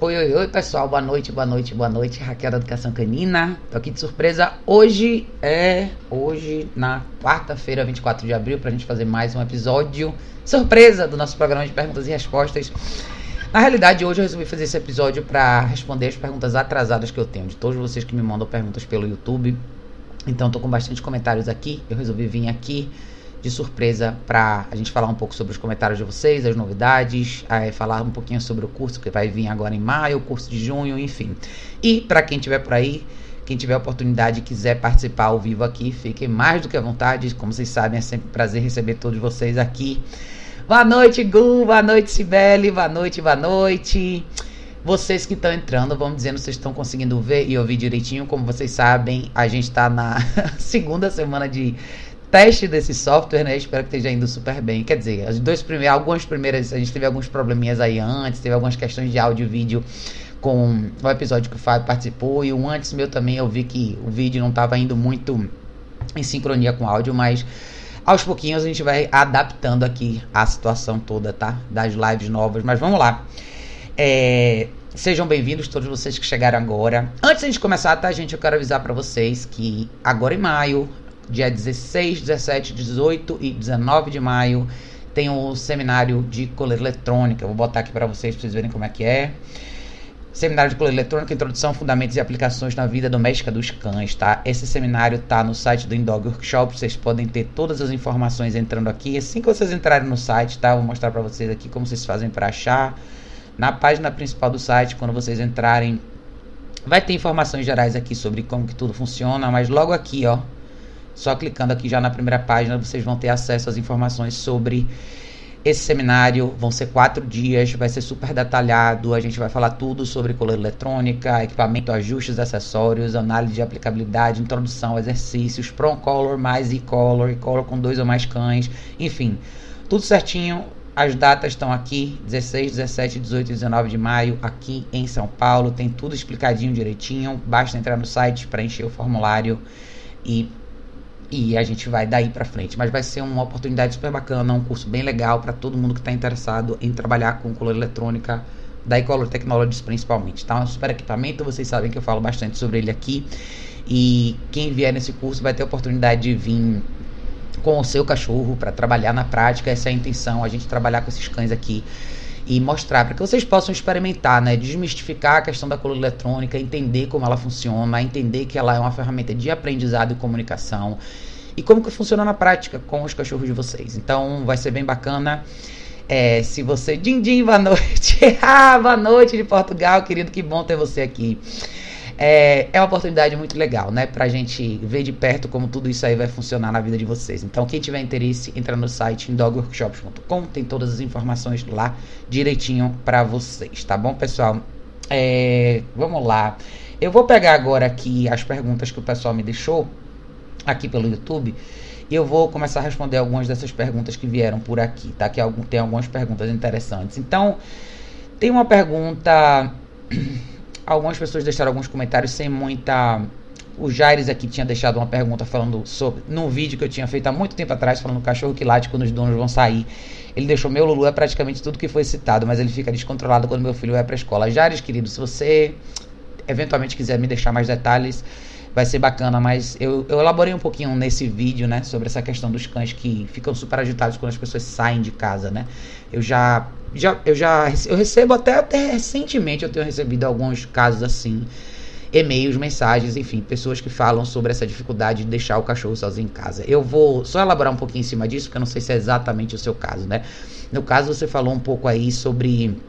Oi, oi, oi, pessoal. Boa noite, boa noite, boa noite. Raquel da Educação Canina. Tô aqui de surpresa. Hoje é. Hoje, na quarta-feira, 24 de abril, pra gente fazer mais um episódio surpresa do nosso programa de perguntas e respostas. Na realidade, hoje eu resolvi fazer esse episódio para responder as perguntas atrasadas que eu tenho de todos vocês que me mandam perguntas pelo YouTube. Então, tô com bastante comentários aqui. Eu resolvi vir aqui de surpresa para a gente falar um pouco sobre os comentários de vocês, as novidades, é, falar um pouquinho sobre o curso que vai vir agora em maio, o curso de junho, enfim. E para quem estiver por aí, quem tiver oportunidade e quiser participar ao vivo aqui, fiquem mais do que à vontade. Como vocês sabem, é sempre um prazer receber todos vocês aqui. Boa noite, Gu, boa noite, Sibeli, boa noite, boa noite. Vocês que estão entrando, vamos dizendo, vocês estão conseguindo ver e ouvir direitinho. Como vocês sabem, a gente está na segunda semana de teste desse software, né? Espero que esteja indo super bem. Quer dizer, as duas primeiras, algumas primeiras, a gente teve alguns probleminhas aí antes, teve algumas questões de áudio e vídeo com o episódio que o Fábio participou e um antes meu também eu vi que o vídeo não estava indo muito em sincronia com o áudio, mas aos pouquinhos a gente vai adaptando aqui a situação toda, tá? Das lives novas, mas vamos lá. É, Sejam bem-vindos todos vocês que chegaram agora. Antes de começar, tá, gente? Eu quero avisar para vocês que agora em maio dia 16, 17, 18 e 19 de maio tem o seminário de coleira eletrônica. Eu vou botar aqui para vocês para vocês verem como é que é. Seminário de coleira eletrônica, introdução, fundamentos e aplicações na vida doméstica dos cães, tá? Esse seminário tá no site do Indog Workshop, vocês podem ter todas as informações entrando aqui. Assim que vocês entrarem no site, tá? Vou mostrar para vocês aqui como vocês fazem para achar. Na página principal do site, quando vocês entrarem, vai ter informações gerais aqui sobre como que tudo funciona, mas logo aqui, ó, só clicando aqui já na primeira página, vocês vão ter acesso às informações sobre esse seminário. Vão ser quatro dias, vai ser super detalhado. A gente vai falar tudo sobre coleira eletrônica, equipamento, ajustes, acessórios, análise de aplicabilidade, introdução, exercícios, Pro Color mais e-color, e-color com dois ou mais cães, enfim, tudo certinho. As datas estão aqui, 16, 17, 18 e 19 de maio, aqui em São Paulo. Tem tudo explicadinho direitinho. Basta entrar no site, preencher o formulário e e a gente vai daí para frente. Mas vai ser uma oportunidade super bacana, um curso bem legal para todo mundo que está interessado em trabalhar com color eletrônica da Ecolor Technologies principalmente. Tá? Um super equipamento, vocês sabem que eu falo bastante sobre ele aqui. E quem vier nesse curso vai ter a oportunidade de vir com o seu cachorro para trabalhar na prática. Essa é a intenção, a gente trabalhar com esses cães aqui e mostrar para que vocês possam experimentar, né, desmistificar a questão da coluna eletrônica, entender como ela funciona, entender que ela é uma ferramenta de aprendizado e comunicação e como que funciona na prática com os cachorros de vocês. Então vai ser bem bacana. É, se você. Dindim, boa noite! ah, boa noite de Portugal, querido, que bom ter você aqui. É, é uma oportunidade muito legal, né? Pra gente ver de perto como tudo isso aí vai funcionar na vida de vocês. Então, quem tiver interesse, entra no site dogworkshops.com, tem todas as informações lá direitinho para vocês, tá bom, pessoal? É, vamos lá. Eu vou pegar agora aqui as perguntas que o pessoal me deixou aqui pelo YouTube. E eu vou começar a responder algumas dessas perguntas que vieram por aqui, tá? Que tem algumas perguntas interessantes. Então, tem uma pergunta algumas pessoas deixaram alguns comentários sem muita. O Jaires aqui tinha deixado uma pergunta falando sobre. Num vídeo que eu tinha feito há muito tempo atrás, falando cachorro que late quando os donos vão sair. Ele deixou meu Lulu é praticamente tudo que foi citado, mas ele fica descontrolado quando meu filho vai pra escola. Jaires, querido, se você eventualmente quiser me deixar mais detalhes, vai ser bacana, mas eu, eu elaborei um pouquinho nesse vídeo, né, sobre essa questão dos cães que ficam super agitados quando as pessoas saem de casa, né? Eu já, já eu já eu recebo até, até recentemente eu tenho recebido alguns casos assim, e-mails, mensagens, enfim, pessoas que falam sobre essa dificuldade de deixar o cachorro sozinho em casa. Eu vou só elaborar um pouquinho em cima disso, porque eu não sei se é exatamente o seu caso, né? No caso, você falou um pouco aí sobre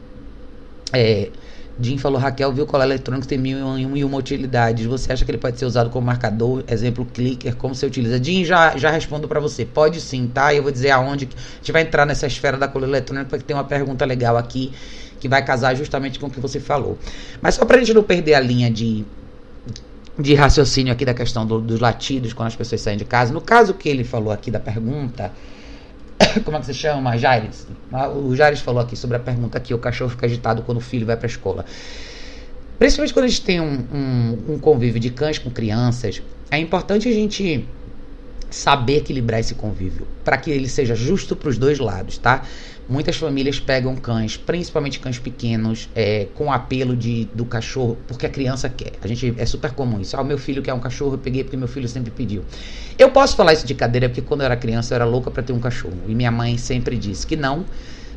é, Jim falou, Raquel viu colar eletrônico tem mil e uma utilidades. Você acha que ele pode ser usado como marcador? Exemplo, clicker, como você utiliza? Jim, já, já respondo para você. Pode sim, tá? Eu vou dizer aonde. A gente vai entrar nessa esfera da cola eletrônica porque tem uma pergunta legal aqui que vai casar justamente com o que você falou. Mas só pra gente não perder a linha de, de raciocínio aqui da questão do, dos latidos quando as pessoas saem de casa. No caso que ele falou aqui da pergunta como é que se chama? Jaires. Ah, o Jaires falou aqui sobre a pergunta que o cachorro fica agitado quando o filho vai para a escola. Principalmente quando a gente tem um, um, um convívio de cães com crianças, é importante a gente saber equilibrar esse convívio para que ele seja justo para os dois lados, tá? Muitas famílias pegam cães, principalmente cães pequenos, é, com apelo de, do cachorro, porque a criança quer. A gente é super comum isso. Ah, o meu filho quer um cachorro, eu peguei porque meu filho sempre pediu. Eu posso falar isso de cadeira porque quando eu era criança eu era louca para ter um cachorro. E minha mãe sempre disse que não,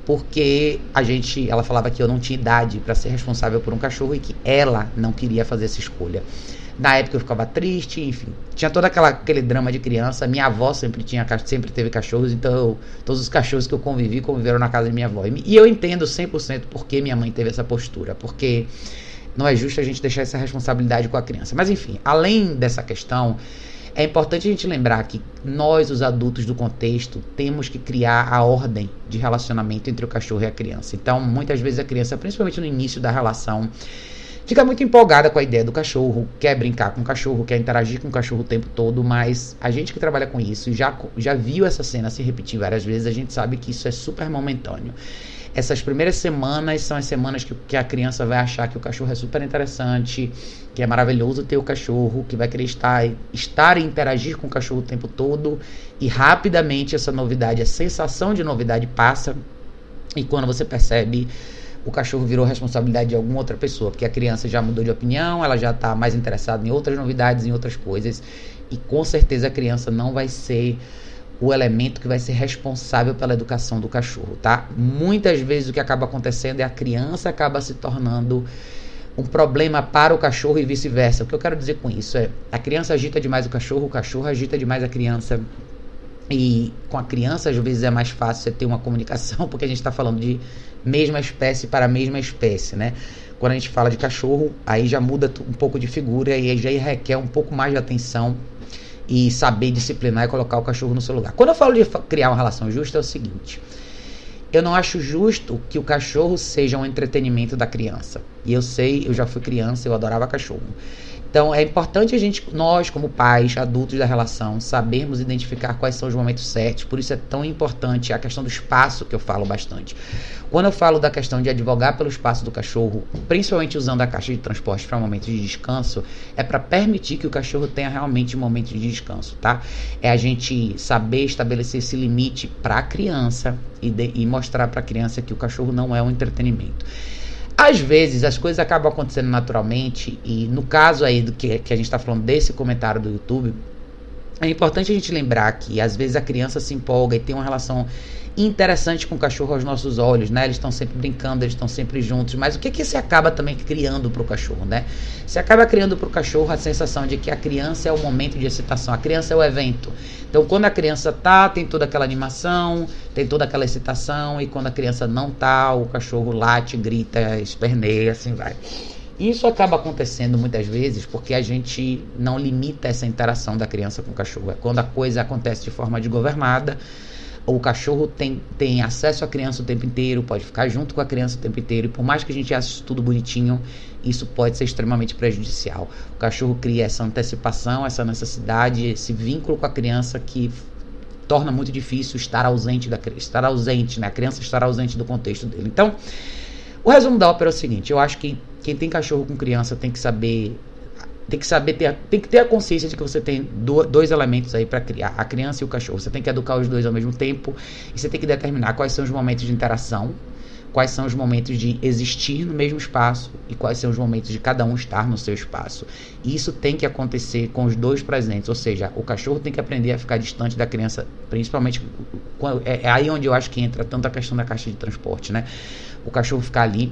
porque a gente, ela falava que eu não tinha idade para ser responsável por um cachorro e que ela não queria fazer essa escolha. Na época eu ficava triste, enfim. Tinha todo aquela, aquele drama de criança. Minha avó sempre tinha sempre teve cachorros, então todos os cachorros que eu convivi conviveram na casa de minha avó. E, e eu entendo 100% por que minha mãe teve essa postura, porque não é justo a gente deixar essa responsabilidade com a criança. Mas enfim, além dessa questão, é importante a gente lembrar que nós, os adultos do contexto, temos que criar a ordem de relacionamento entre o cachorro e a criança. Então, muitas vezes a criança, principalmente no início da relação, fica muito empolgada com a ideia do cachorro, quer brincar com o cachorro, quer interagir com o cachorro o tempo todo, mas a gente que trabalha com isso já, já viu essa cena se repetir várias vezes, a gente sabe que isso é super momentâneo. Essas primeiras semanas são as semanas que, que a criança vai achar que o cachorro é super interessante, que é maravilhoso ter o cachorro, que vai querer estar, estar e interagir com o cachorro o tempo todo, e rapidamente essa novidade, a sensação de novidade passa, e quando você percebe o cachorro virou responsabilidade de alguma outra pessoa, porque a criança já mudou de opinião, ela já está mais interessada em outras novidades, em outras coisas, e com certeza a criança não vai ser o elemento que vai ser responsável pela educação do cachorro, tá? Muitas vezes o que acaba acontecendo é a criança acaba se tornando um problema para o cachorro e vice-versa. O que eu quero dizer com isso é a criança agita demais o cachorro, o cachorro agita demais a criança. E com a criança, às vezes, é mais fácil você ter uma comunicação, porque a gente está falando de mesma espécie para a mesma espécie, né? Quando a gente fala de cachorro, aí já muda um pouco de figura e aí já requer um pouco mais de atenção e saber disciplinar e colocar o cachorro no seu lugar. Quando eu falo de criar uma relação justa, é o seguinte: eu não acho justo que o cachorro seja um entretenimento da criança. E eu sei, eu já fui criança, eu adorava cachorro. Então é importante a gente, nós como pais, adultos da relação, sabermos identificar quais são os momentos certos. Por isso é tão importante a questão do espaço que eu falo bastante. Quando eu falo da questão de advogar pelo espaço do cachorro, principalmente usando a caixa de transporte para momentos de descanso, é para permitir que o cachorro tenha realmente momentos de descanso, tá? É a gente saber estabelecer esse limite para a criança e, de, e mostrar para a criança que o cachorro não é um entretenimento. Às vezes as coisas acabam acontecendo naturalmente, e no caso aí do que, que a gente está falando desse comentário do YouTube, é importante a gente lembrar que às vezes a criança se empolga e tem uma relação interessante com o cachorro aos nossos olhos, né? Eles estão sempre brincando, eles estão sempre juntos. Mas o que que você acaba também criando para o cachorro, né? Você acaba criando para o cachorro a sensação de que a criança é o momento de excitação, a criança é o evento. Então, quando a criança tá, tem toda aquela animação, tem toda aquela excitação, e quando a criança não tá, o cachorro late, grita, esperneia, assim vai. Isso acaba acontecendo muitas vezes porque a gente não limita essa interação da criança com o cachorro. É quando a coisa acontece de forma desgovernada, o cachorro tem, tem acesso à criança o tempo inteiro, pode ficar junto com a criança o tempo inteiro, e por mais que a gente ache tudo bonitinho, isso pode ser extremamente prejudicial. O cachorro cria essa antecipação, essa necessidade, esse vínculo com a criança que torna muito difícil estar ausente da estar ausente, né? A criança estar ausente do contexto dele. Então, o resumo da ópera é o seguinte: eu acho que quem tem cachorro com criança tem que saber tem que saber ter, tem que ter a consciência de que você tem dois elementos aí para criar, a criança e o cachorro. Você tem que educar os dois ao mesmo tempo e você tem que determinar quais são os momentos de interação, quais são os momentos de existir no mesmo espaço e quais são os momentos de cada um estar no seu espaço. E isso tem que acontecer com os dois presentes, ou seja, o cachorro tem que aprender a ficar distante da criança, principalmente é, é aí onde eu acho que entra tanto a questão da caixa de transporte, né? O cachorro ficar ali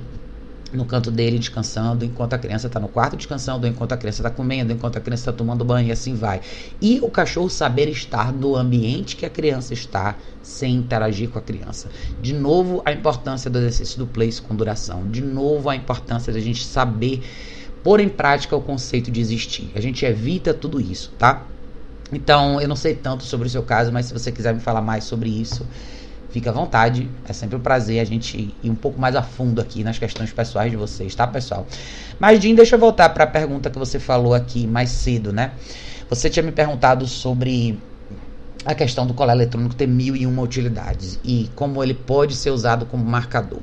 no canto dele descansando, enquanto a criança está no quarto descansando, enquanto a criança está comendo, enquanto a criança está tomando banho e assim vai. E o cachorro saber estar no ambiente que a criança está sem interagir com a criança. De novo, a importância do exercício do place com duração. De novo, a importância da gente saber pôr em prática o conceito de existir. A gente evita tudo isso, tá? Então, eu não sei tanto sobre o seu caso, mas se você quiser me falar mais sobre isso, Fique à vontade, é sempre um prazer a gente ir um pouco mais a fundo aqui nas questões pessoais de vocês, tá, pessoal? Mas, Jim, deixa eu voltar para a pergunta que você falou aqui mais cedo, né? Você tinha me perguntado sobre a questão do colar eletrônico ter mil e uma utilidades e como ele pode ser usado como marcador.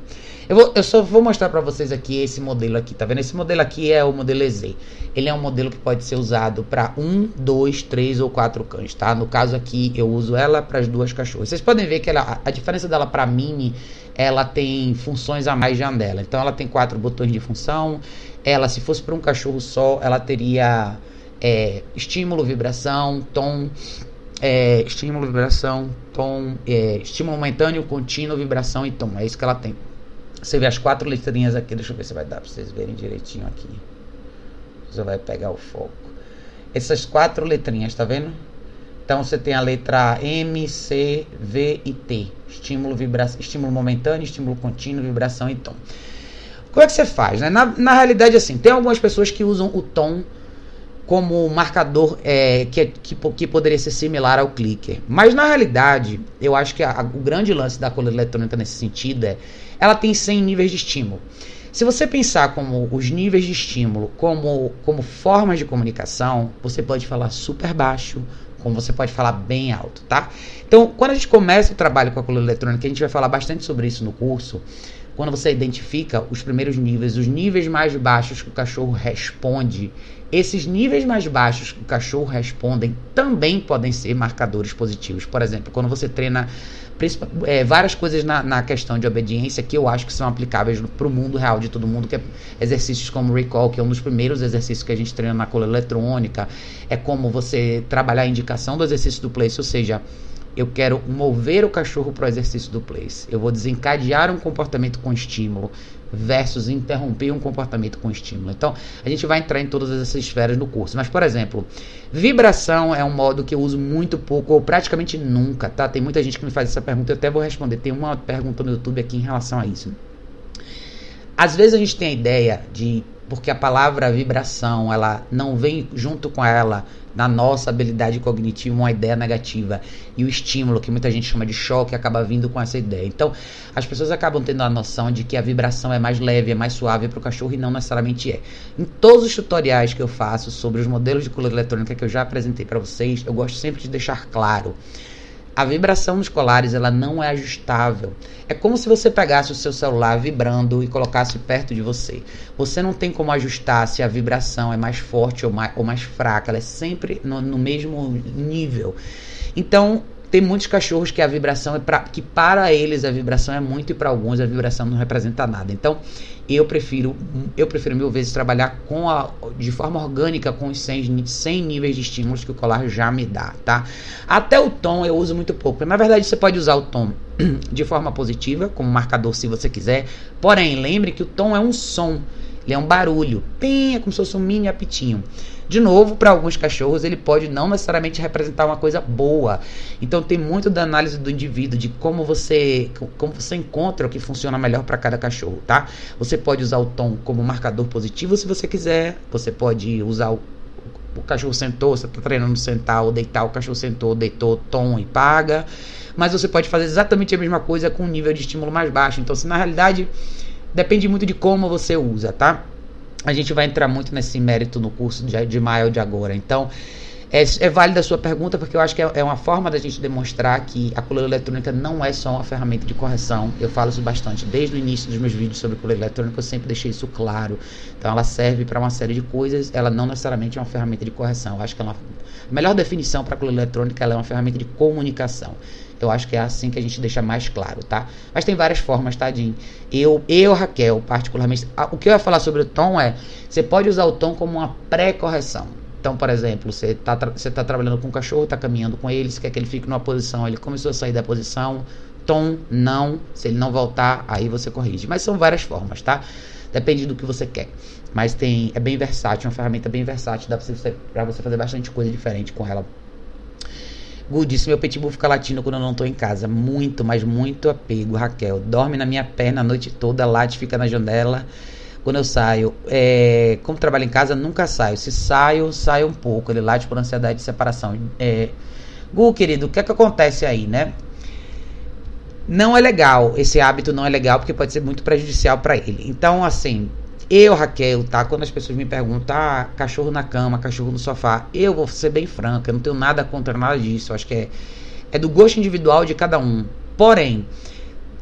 Eu, vou, eu só vou mostrar para vocês aqui esse modelo aqui, tá vendo? Esse modelo aqui é o modelo EZ. Ele é um modelo que pode ser usado para um, dois, três ou quatro cães, tá? No caso aqui eu uso ela para as duas cachorras. Vocês podem ver que ela, a diferença dela para mini, ela tem funções a mais de dela. Então ela tem quatro botões de função. Ela, se fosse para um cachorro só, ela teria é, estímulo, vibração, tom, é, estímulo, vibração, tom, é, estímulo momentâneo, contínuo, vibração e tom. É isso que ela tem. Você vê as quatro letrinhas aqui, deixa eu ver se vai dar para vocês verem direitinho aqui. Você vai pegar o foco. Essas quatro letrinhas, tá vendo? Então você tem a letra M, C, V e T. Estímulo, vibração, estímulo momentâneo, estímulo contínuo, vibração e tom. Como é que você faz? Né? Na, na realidade, assim, tem algumas pessoas que usam o tom como marcador é, que, que, que, poderia ser similar ao clicker. Mas na realidade, eu acho que a, o grande lance da coleira eletrônica nesse sentido é ela tem 100 níveis de estímulo. Se você pensar como os níveis de estímulo como, como formas de comunicação, você pode falar super baixo, como você pode falar bem alto, tá? Então, quando a gente começa o trabalho com a coleira eletrônica, a gente vai falar bastante sobre isso no curso quando você identifica os primeiros níveis, os níveis mais baixos que o cachorro responde, esses níveis mais baixos que o cachorro respondem também podem ser marcadores positivos. Por exemplo, quando você treina é, várias coisas na, na, questão de obediência que eu acho que são aplicáveis para o mundo real de todo mundo, que é exercícios como recall, que é um dos primeiros exercícios que a gente treina na cola eletrônica, é como você trabalhar a indicação do exercício do place, ou seja, eu quero mover o cachorro para o exercício do place. Eu vou desencadear um comportamento com estímulo versus interromper um comportamento com estímulo. Então, a gente vai entrar em todas essas esferas no curso. Mas, por exemplo, vibração é um modo que eu uso muito pouco ou praticamente nunca, tá? Tem muita gente que me faz essa pergunta, eu até vou responder. Tem uma pergunta no YouTube aqui em relação a isso. Às vezes a gente tem a ideia de porque a palavra vibração, ela não vem junto com ela na nossa habilidade cognitiva uma ideia negativa e o estímulo que muita gente chama de choque acaba vindo com essa ideia. Então, as pessoas acabam tendo a noção de que a vibração é mais leve, é mais suave para o cachorro e não necessariamente é. Em todos os tutoriais que eu faço sobre os modelos de coleira eletrônica que eu já apresentei para vocês, eu gosto sempre de deixar claro a vibração nos colares ela não é ajustável. É como se você pegasse o seu celular vibrando e colocasse perto de você. Você não tem como ajustar se a vibração é mais forte ou mais, ou mais fraca. Ela é sempre no, no mesmo nível. Então, tem muitos cachorros que a vibração é pra, que para eles a vibração é muito e para alguns a vibração não representa nada. Então, eu prefiro eu prefiro mil vezes trabalhar com a, de forma orgânica com os 100, 100 níveis de estímulos que o colar já me dá, tá? Até o tom eu uso muito pouco. Na verdade, você pode usar o tom de forma positiva, como marcador se você quiser. Porém, lembre que o tom é um som, ele é um barulho. Tem, é como se fosse um mini apitinho. De novo, para alguns cachorros, ele pode não necessariamente representar uma coisa boa. Então tem muito da análise do indivíduo, de como você como você encontra o que funciona melhor para cada cachorro, tá? Você pode usar o tom como marcador positivo se você quiser. Você pode usar o o cachorro sentou, você está treinando sentar ou deitar, o cachorro sentou, deitou, tom e paga. Mas você pode fazer exatamente a mesma coisa com um nível de estímulo mais baixo. Então, se na realidade depende muito de como você usa, tá? A gente vai entrar muito nesse mérito no curso de, de maio de agora. Então, é, é válida a sua pergunta, porque eu acho que é, é, uma forma da gente demonstrar que a coleira eletrônica não é só uma ferramenta de correção. Eu falo isso bastante. Desde o início dos meus vídeos sobre coleira eletrônica, eu sempre deixei isso claro. Então, ela serve para uma série de coisas, ela não necessariamente é uma ferramenta de correção. Eu acho que a melhor definição para a coleira eletrônica ela é uma ferramenta de comunicação. Eu acho que é assim que a gente deixa mais claro, tá? Mas tem várias formas, tadinho. Eu, eu, Raquel, particularmente, o que eu ia falar sobre o tom é, você pode usar o tom como uma pré-correção. Então, por exemplo, você está você tá trabalhando com um cachorro, está caminhando com ele, você quer que ele fique numa posição, ele começou a sair da posição, tom, não, se ele não voltar, aí você corrige. Mas são várias formas, tá? Depende do que você quer. Mas tem, é bem versátil, uma ferramenta bem versátil, dá para você, pra você fazer bastante coisa diferente com ela. Gu disse: Meu pitbull fica latindo quando eu não tô em casa. Muito, mas muito apego, Raquel. Dorme na minha perna a noite toda, late, fica na janela. Quando eu saio, é, como trabalho em casa, nunca saio. Se saio, saio um pouco. Ele late por ansiedade de separação. É, Gu, querido, o que é que acontece aí, né? Não é legal. Esse hábito não é legal porque pode ser muito prejudicial para ele. Então, assim, eu, Raquel, tá? Quando as pessoas me perguntam, ah, cachorro na cama, cachorro no sofá, eu vou ser bem franca, eu não tenho nada contra nada disso. Eu acho que é, é do gosto individual de cada um. Porém,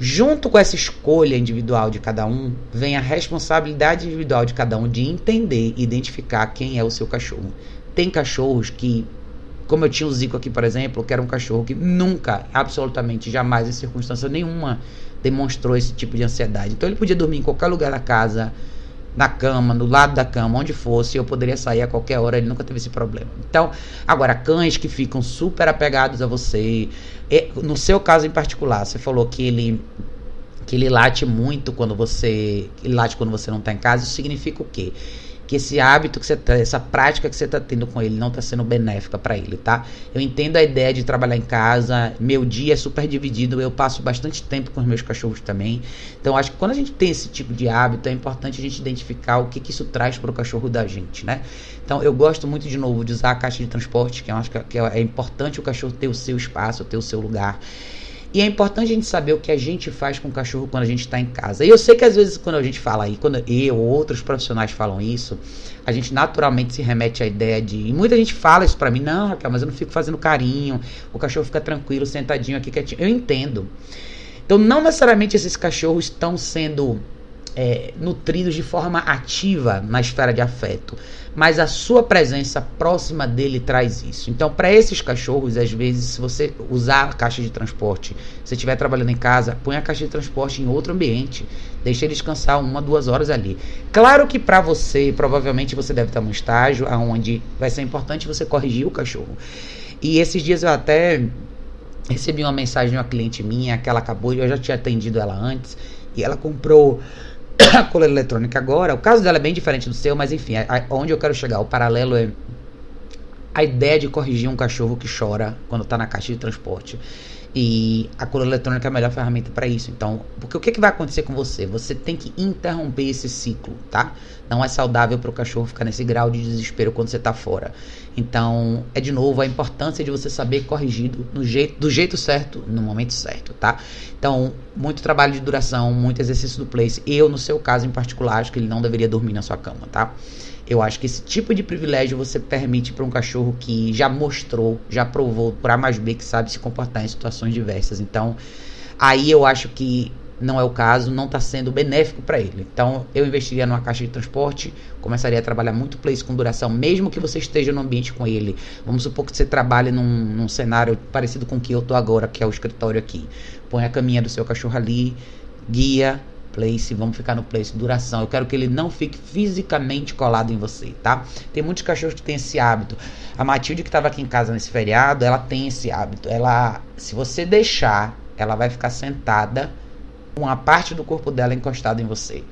junto com essa escolha individual de cada um, vem a responsabilidade individual de cada um de entender e identificar quem é o seu cachorro. Tem cachorros que, como eu tinha o Zico aqui, por exemplo, que era um cachorro que nunca, absolutamente jamais, em circunstância nenhuma, demonstrou esse tipo de ansiedade. Então ele podia dormir em qualquer lugar da casa, na cama, no lado da cama, onde fosse, eu poderia sair a qualquer hora, ele nunca teve esse problema. Então, agora, cães que ficam super apegados a você, no seu caso em particular, você falou que ele que ele late muito quando você ele late quando você não está em casa, isso significa o quê? Que esse hábito que você tá, essa prática que você está tendo com ele não está sendo benéfica para ele, tá? Eu entendo a ideia de trabalhar em casa, meu dia é super dividido, eu passo bastante tempo com os meus cachorros também. Então acho que quando a gente tem esse tipo de hábito, é importante a gente identificar o que, que isso traz para o cachorro da gente, né? Então eu gosto muito de novo de usar a caixa de transporte, que eu acho que é, é importante o cachorro ter o seu espaço, ter o seu lugar. E é importante a gente saber o que a gente faz com o cachorro quando a gente está em casa. E eu sei que às vezes quando a gente fala aí, quando eu ou outros profissionais falam isso, a gente naturalmente se remete à ideia de. E muita gente fala isso para mim, não, Raquel, mas eu não fico fazendo carinho, o cachorro fica tranquilo, sentadinho aqui, quietinho. Eu entendo. Então, não necessariamente esses cachorros estão sendo é, nutridos de forma ativa na esfera de afeto mas a sua presença próxima dele traz isso. Então, para esses cachorros, às vezes, se você usar a caixa de transporte, se estiver trabalhando em casa, põe a caixa de transporte em outro ambiente, deixa ele descansar uma, duas horas ali. Claro que para você, provavelmente você deve estar num estágio onde vai ser importante você corrigir o cachorro. E esses dias eu até recebi uma mensagem de uma cliente minha que ela acabou, eu já tinha atendido ela antes, e ela comprou a coleira eletrônica agora. O caso dela é bem diferente do seu, mas enfim, a, a, onde eu quero chegar, o paralelo é a ideia de corrigir um cachorro que chora quando está na caixa de transporte. E a coleira eletrônica é a melhor ferramenta para isso. Então, porque o que, que vai acontecer com você? Você tem que interromper esse ciclo, tá? Não é saudável para o cachorro ficar nesse grau de desespero quando você está fora. Então, é de novo a importância de você saber corrigir do jeito, do jeito certo, no momento certo, tá? Então, muito trabalho de duração, muito exercício do place. Eu, no seu caso em particular, acho que ele não deveria dormir na sua cama, tá? Eu acho que esse tipo de privilégio você permite para um cachorro que já mostrou, já provou por A mais B que sabe se comportar em situações diversas. Então, aí eu acho que não é o caso, não está sendo benéfico para ele. Então, eu investiria numa caixa de transporte, começaria a trabalhar muito place com duração, mesmo que você esteja no ambiente com ele. Vamos supor que você trabalhe num, num cenário parecido com o que eu tô agora, que é o escritório aqui. Põe a caminha do seu cachorro ali, guia, place, vamos ficar no place, duração. Eu quero que ele não fique fisicamente colado em você, tá? Tem muitos cachorros que têm esse hábito. A Matilde que estava aqui em casa nesse feriado, ela tem esse hábito. Ela, se você deixar, ela vai ficar sentada com uma parte do corpo dela encostada em você.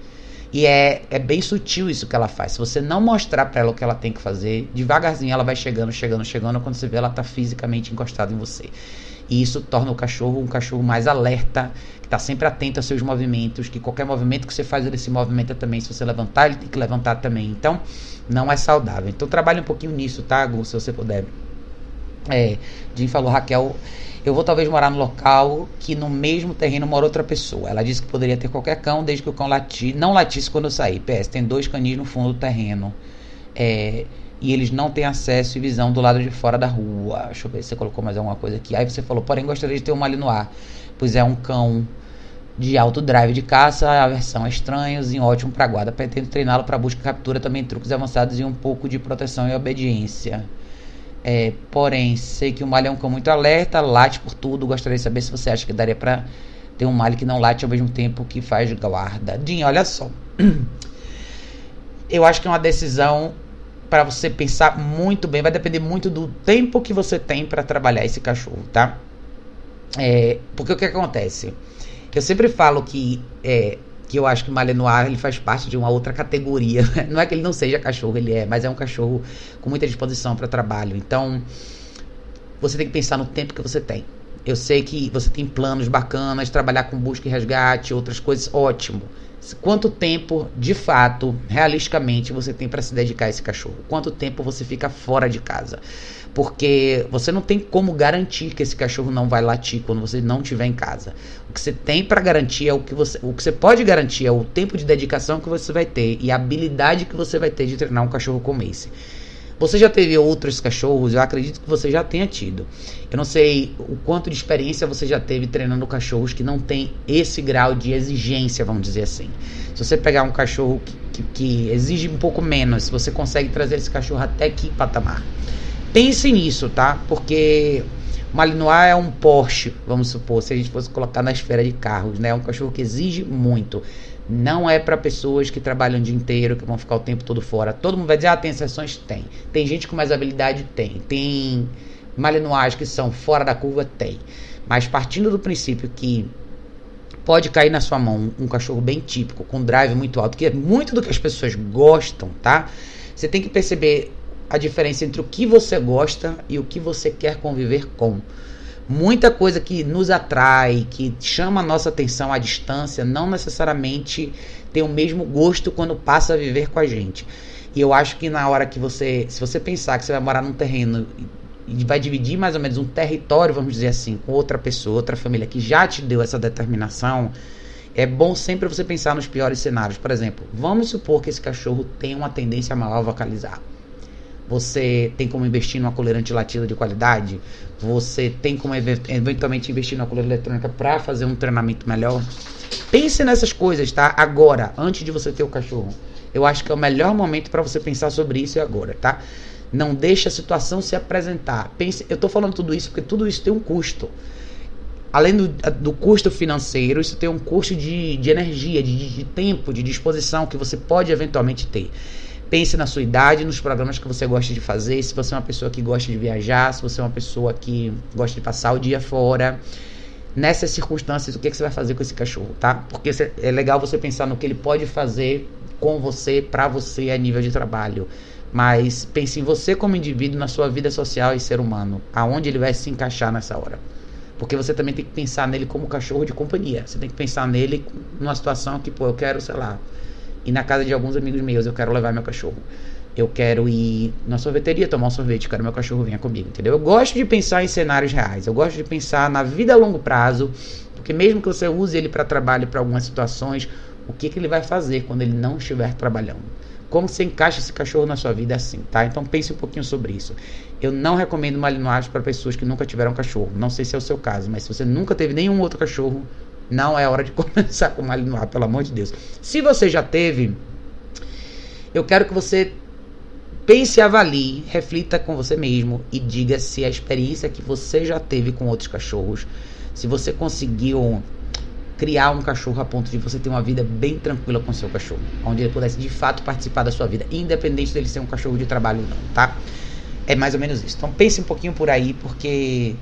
E é, é bem sutil isso que ela faz. Se você não mostrar para ela o que ela tem que fazer, devagarzinho ela vai chegando, chegando, chegando. Quando você vê, ela tá fisicamente encostada em você. E isso torna o cachorro um cachorro mais alerta, que está sempre atento aos seus movimentos, que qualquer movimento que você faz ele se movimenta também. Se você levantar, ele tem que levantar também. Então, não é saudável. Então, trabalhe um pouquinho nisso, tá, Gu, se você puder. É, Jim falou, Raquel, eu vou talvez morar no local que no mesmo terreno mora outra pessoa. Ela disse que poderia ter qualquer cão, desde que o cão lati, não latisse quando eu sair. PS, tem dois canis no fundo do terreno. É, e eles não têm acesso e visão do lado de fora da rua. Deixa eu ver se você colocou mais alguma coisa aqui. Aí você falou, porém gostaria de ter um ali no ar, pois é um cão de alto drive de caça, a versão é estranhos e ótimo para guarda. Pretendo treiná-lo para busca e captura, também truques avançados e um pouco de proteção e obediência. É, porém, sei que o Mali é um cão muito alerta, late por tudo. Gostaria de saber se você acha que daria para ter um Mali que não late ao mesmo tempo que faz guarda. Dinho, olha só. Eu acho que é uma decisão para você pensar muito bem. Vai depender muito do tempo que você tem para trabalhar esse cachorro, tá? É, porque o que acontece? Eu sempre falo que é, que eu acho que o Malenoir ele faz parte de uma outra categoria. Não é que ele não seja cachorro, ele é, mas é um cachorro com muita disposição para trabalho. Então, você tem que pensar no tempo que você tem. Eu sei que você tem planos bacanas, trabalhar com busca e resgate, outras coisas, ótimo quanto tempo, de fato, realisticamente, você tem para se dedicar a esse cachorro? Quanto tempo você fica fora de casa? Porque você não tem como garantir que esse cachorro não vai latir quando você não estiver em casa. O que você tem para garantir é o que você, o que você pode garantir é o tempo de dedicação que você vai ter e a habilidade que você vai ter de treinar um cachorro como esse. Você já teve outros cachorros? Eu acredito que você já tenha tido. Eu não sei o quanto de experiência você já teve treinando cachorros que não tem esse grau de exigência, vamos dizer assim. Se você pegar um cachorro que, que, que exige um pouco menos, você consegue trazer esse cachorro até que patamar. Pense nisso, tá? Porque Malinois é um Porsche, vamos supor, se a gente fosse colocar na esfera de carros, né? É um cachorro que exige muito. Não é para pessoas que trabalham o dia inteiro, que vão ficar o tempo todo fora. Todo mundo vai dizer, ah, tem exceções? Tem. Tem gente com mais habilidade? Tem. Tem malinois que são fora da curva? Tem. Mas partindo do princípio que pode cair na sua mão um cachorro bem típico, com drive muito alto, que é muito do que as pessoas gostam, tá? Você tem que perceber a diferença entre o que você gosta e o que você quer conviver com. Muita coisa que nos atrai, que chama a nossa atenção à distância, não necessariamente tem o mesmo gosto quando passa a viver com a gente. E eu acho que na hora que você, se você pensar que você vai morar num terreno e vai dividir mais ou menos um território, vamos dizer assim, com outra pessoa, outra família que já te deu essa determinação, é bom sempre você pensar nos piores cenários. Por exemplo, vamos supor que esse cachorro tem uma tendência a mal vocalizar. Você tem como investir numa coleira antilatida de qualidade? Você tem como eventualmente investir numa coleira eletrônica para fazer um treinamento melhor? Pense nessas coisas, tá? Agora, antes de você ter o cachorro. Eu acho que é o melhor momento para você pensar sobre isso e agora, tá? Não deixe a situação se apresentar. Pense, eu estou falando tudo isso porque tudo isso tem um custo. Além do, do custo financeiro, isso tem um custo de, de energia, de, de tempo, de disposição que você pode eventualmente ter. Pense na sua idade, nos programas que você gosta de fazer, se você é uma pessoa que gosta de viajar, se você é uma pessoa que gosta de passar o dia fora. Nessas circunstâncias, o que, é que você vai fazer com esse cachorro, tá? Porque é legal você pensar no que ele pode fazer com você, para você, a nível de trabalho. Mas pense em você como indivíduo, na sua vida social e ser humano. Aonde ele vai se encaixar nessa hora. Porque você também tem que pensar nele como cachorro de companhia. Você tem que pensar nele numa situação que, pô, eu quero, sei lá, ir na casa de alguns amigos meus, eu quero levar meu cachorro. Eu quero ir na sorveteria tomar um sorvete, quero meu cachorro venha comigo, entendeu? Eu gosto de pensar em cenários reais, eu gosto de pensar na vida a longo prazo, porque mesmo que você use ele para trabalho, para algumas situações, o que, que ele vai fazer quando ele não estiver trabalhando? Como você encaixa esse cachorro na sua vida assim, tá? Então pense um pouquinho sobre isso. Eu não recomendo malinoagem para pessoas que nunca tiveram cachorro. Não sei se é o seu caso, mas se você nunca teve nenhum outro cachorro, não é hora de começar com malinois, pelo amor de Deus. Se você já teve, eu quero que você pense, avalie, reflita com você mesmo e diga se a experiência que você já teve com outros cachorros, se você conseguiu criar um cachorro a ponto de você ter uma vida bem tranquila com seu cachorro, onde ele pudesse de fato participar da sua vida, independente dele ser um cachorro de trabalho ou não, tá? É mais ou menos isso. Então pense um pouquinho por aí, porque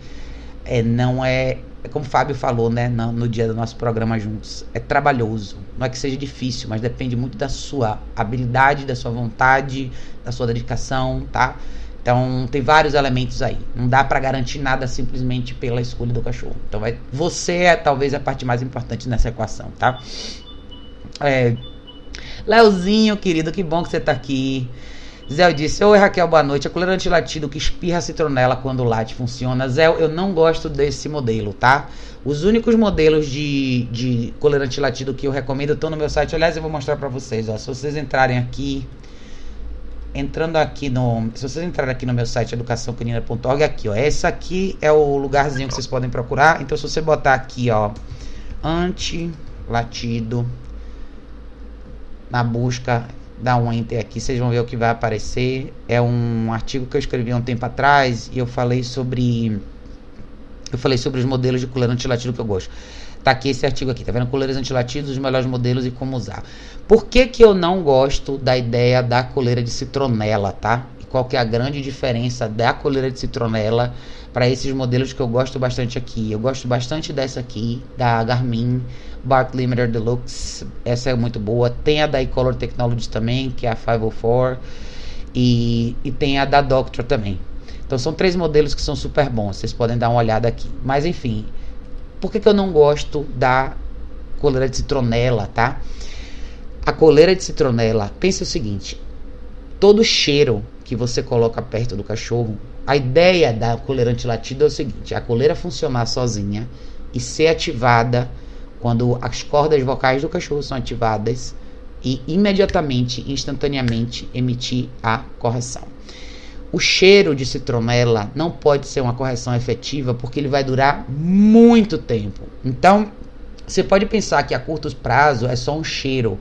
é, não é é como o Fábio falou, né, no, no, dia do nosso programa juntos, é trabalhoso. Não é que seja difícil, mas depende muito da sua habilidade, da sua vontade, da sua dedicação, tá? Então tem vários elementos aí. Não dá para garantir nada simplesmente pela escolha do cachorro. Então vai, você é talvez a parte mais importante nessa equação, tá? É, Leozinho, querido, que bom que você tá aqui. Zé disse: Oi Raquel, boa noite. A coleira antilatido que espirra citronela quando late funciona. Zé, eu não gosto desse modelo, tá? Os únicos modelos de, de coleira antilatido que eu recomendo estão no meu site. Aliás, eu vou mostrar para vocês. Ó. Se vocês entrarem aqui, entrando aqui no. Se vocês entrarem aqui no meu site educaçãocanina.org, aqui, ó. Esse aqui é o lugarzinho que vocês podem procurar. Então, se você botar aqui, ó, anti-latido na busca dar um enter aqui, vocês vão ver o que vai aparecer. É um artigo que eu escrevi há um tempo atrás e eu falei sobre eu falei sobre os modelos de coleira antilatido que eu gosto. Tá aqui esse artigo aqui, tá vendo? Coleiras antilatidos, os melhores modelos e como usar. Por que que eu não gosto da ideia da coleira de citronela, tá? Qual que é a grande diferença da coleira de citronela para esses modelos que eu gosto bastante aqui? Eu gosto bastante dessa aqui, da Garmin Bark Limiter Deluxe, essa é muito boa. Tem a da Ecolor Technologies também, que é a 504. E, e tem a da Doctor também. Então são três modelos que são super bons. Vocês podem dar uma olhada aqui. Mas enfim, por que, que eu não gosto da coleira de citronela, tá? A coleira de citronela, pense o seguinte: todo cheiro que você coloca perto do cachorro, a ideia da coleira antilatida é o seguinte: a coleira funcionar sozinha e ser ativada quando as cordas vocais do cachorro são ativadas e imediatamente, instantaneamente emitir a correção. o cheiro de citronela não pode ser uma correção efetiva porque ele vai durar muito tempo. Então, você pode pensar que a curto prazo é só um cheiro.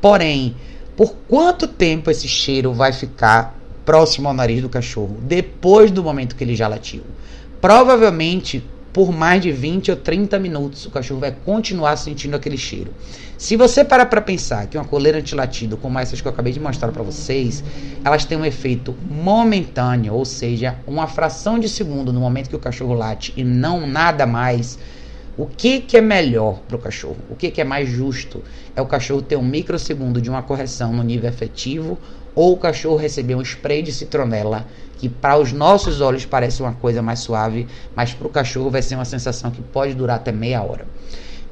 Porém, por quanto tempo esse cheiro vai ficar próximo ao nariz do cachorro depois do momento que ele já latiu? Provavelmente por mais de 20 ou 30 minutos o cachorro vai continuar sentindo aquele cheiro. Se você parar para pensar que uma coleira antilatido, como essas que eu acabei de mostrar para vocês, elas têm um efeito momentâneo, ou seja, uma fração de segundo no momento que o cachorro late e não nada mais, o que, que é melhor para o cachorro? O que, que é mais justo? É o cachorro ter um microsegundo de uma correção no nível efetivo ou o cachorro receber um spray de citronela que para os nossos olhos parece uma coisa mais suave, mas para o cachorro vai ser uma sensação que pode durar até meia hora.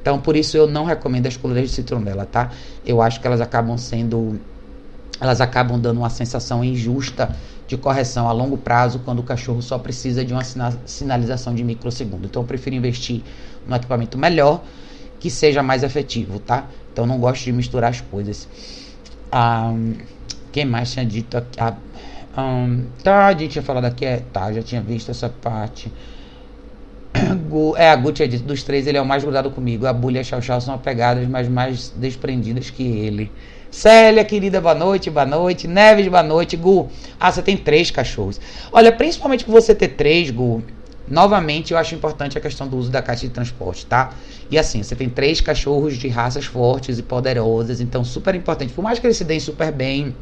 Então, por isso eu não recomendo as coleiras de citronela, tá? Eu acho que elas acabam sendo elas acabam dando uma sensação injusta de correção a longo prazo quando o cachorro só precisa de uma sinalização de microsegundo. Então eu prefiro investir num equipamento melhor que seja mais efetivo, tá? Então não gosto de misturar as coisas. Ah, quem mais tinha dito aqui? Ah, um, tá, a gente tinha falado aqui, é, tá, já tinha visto essa parte. é, a Gucci dito, dos três ele é o mais grudado comigo. A Bulha e a Chau Chau são apegadas, mas mais desprendidas que ele. Célia, querida, boa noite, boa noite. Neves, boa noite. Gu, ah, você tem três cachorros. Olha, principalmente por você ter três, Gu, novamente eu acho importante a questão do uso da caixa de transporte, tá? E assim, você tem três cachorros de raças fortes e poderosas, então super importante. Por mais que eles se deem super bem,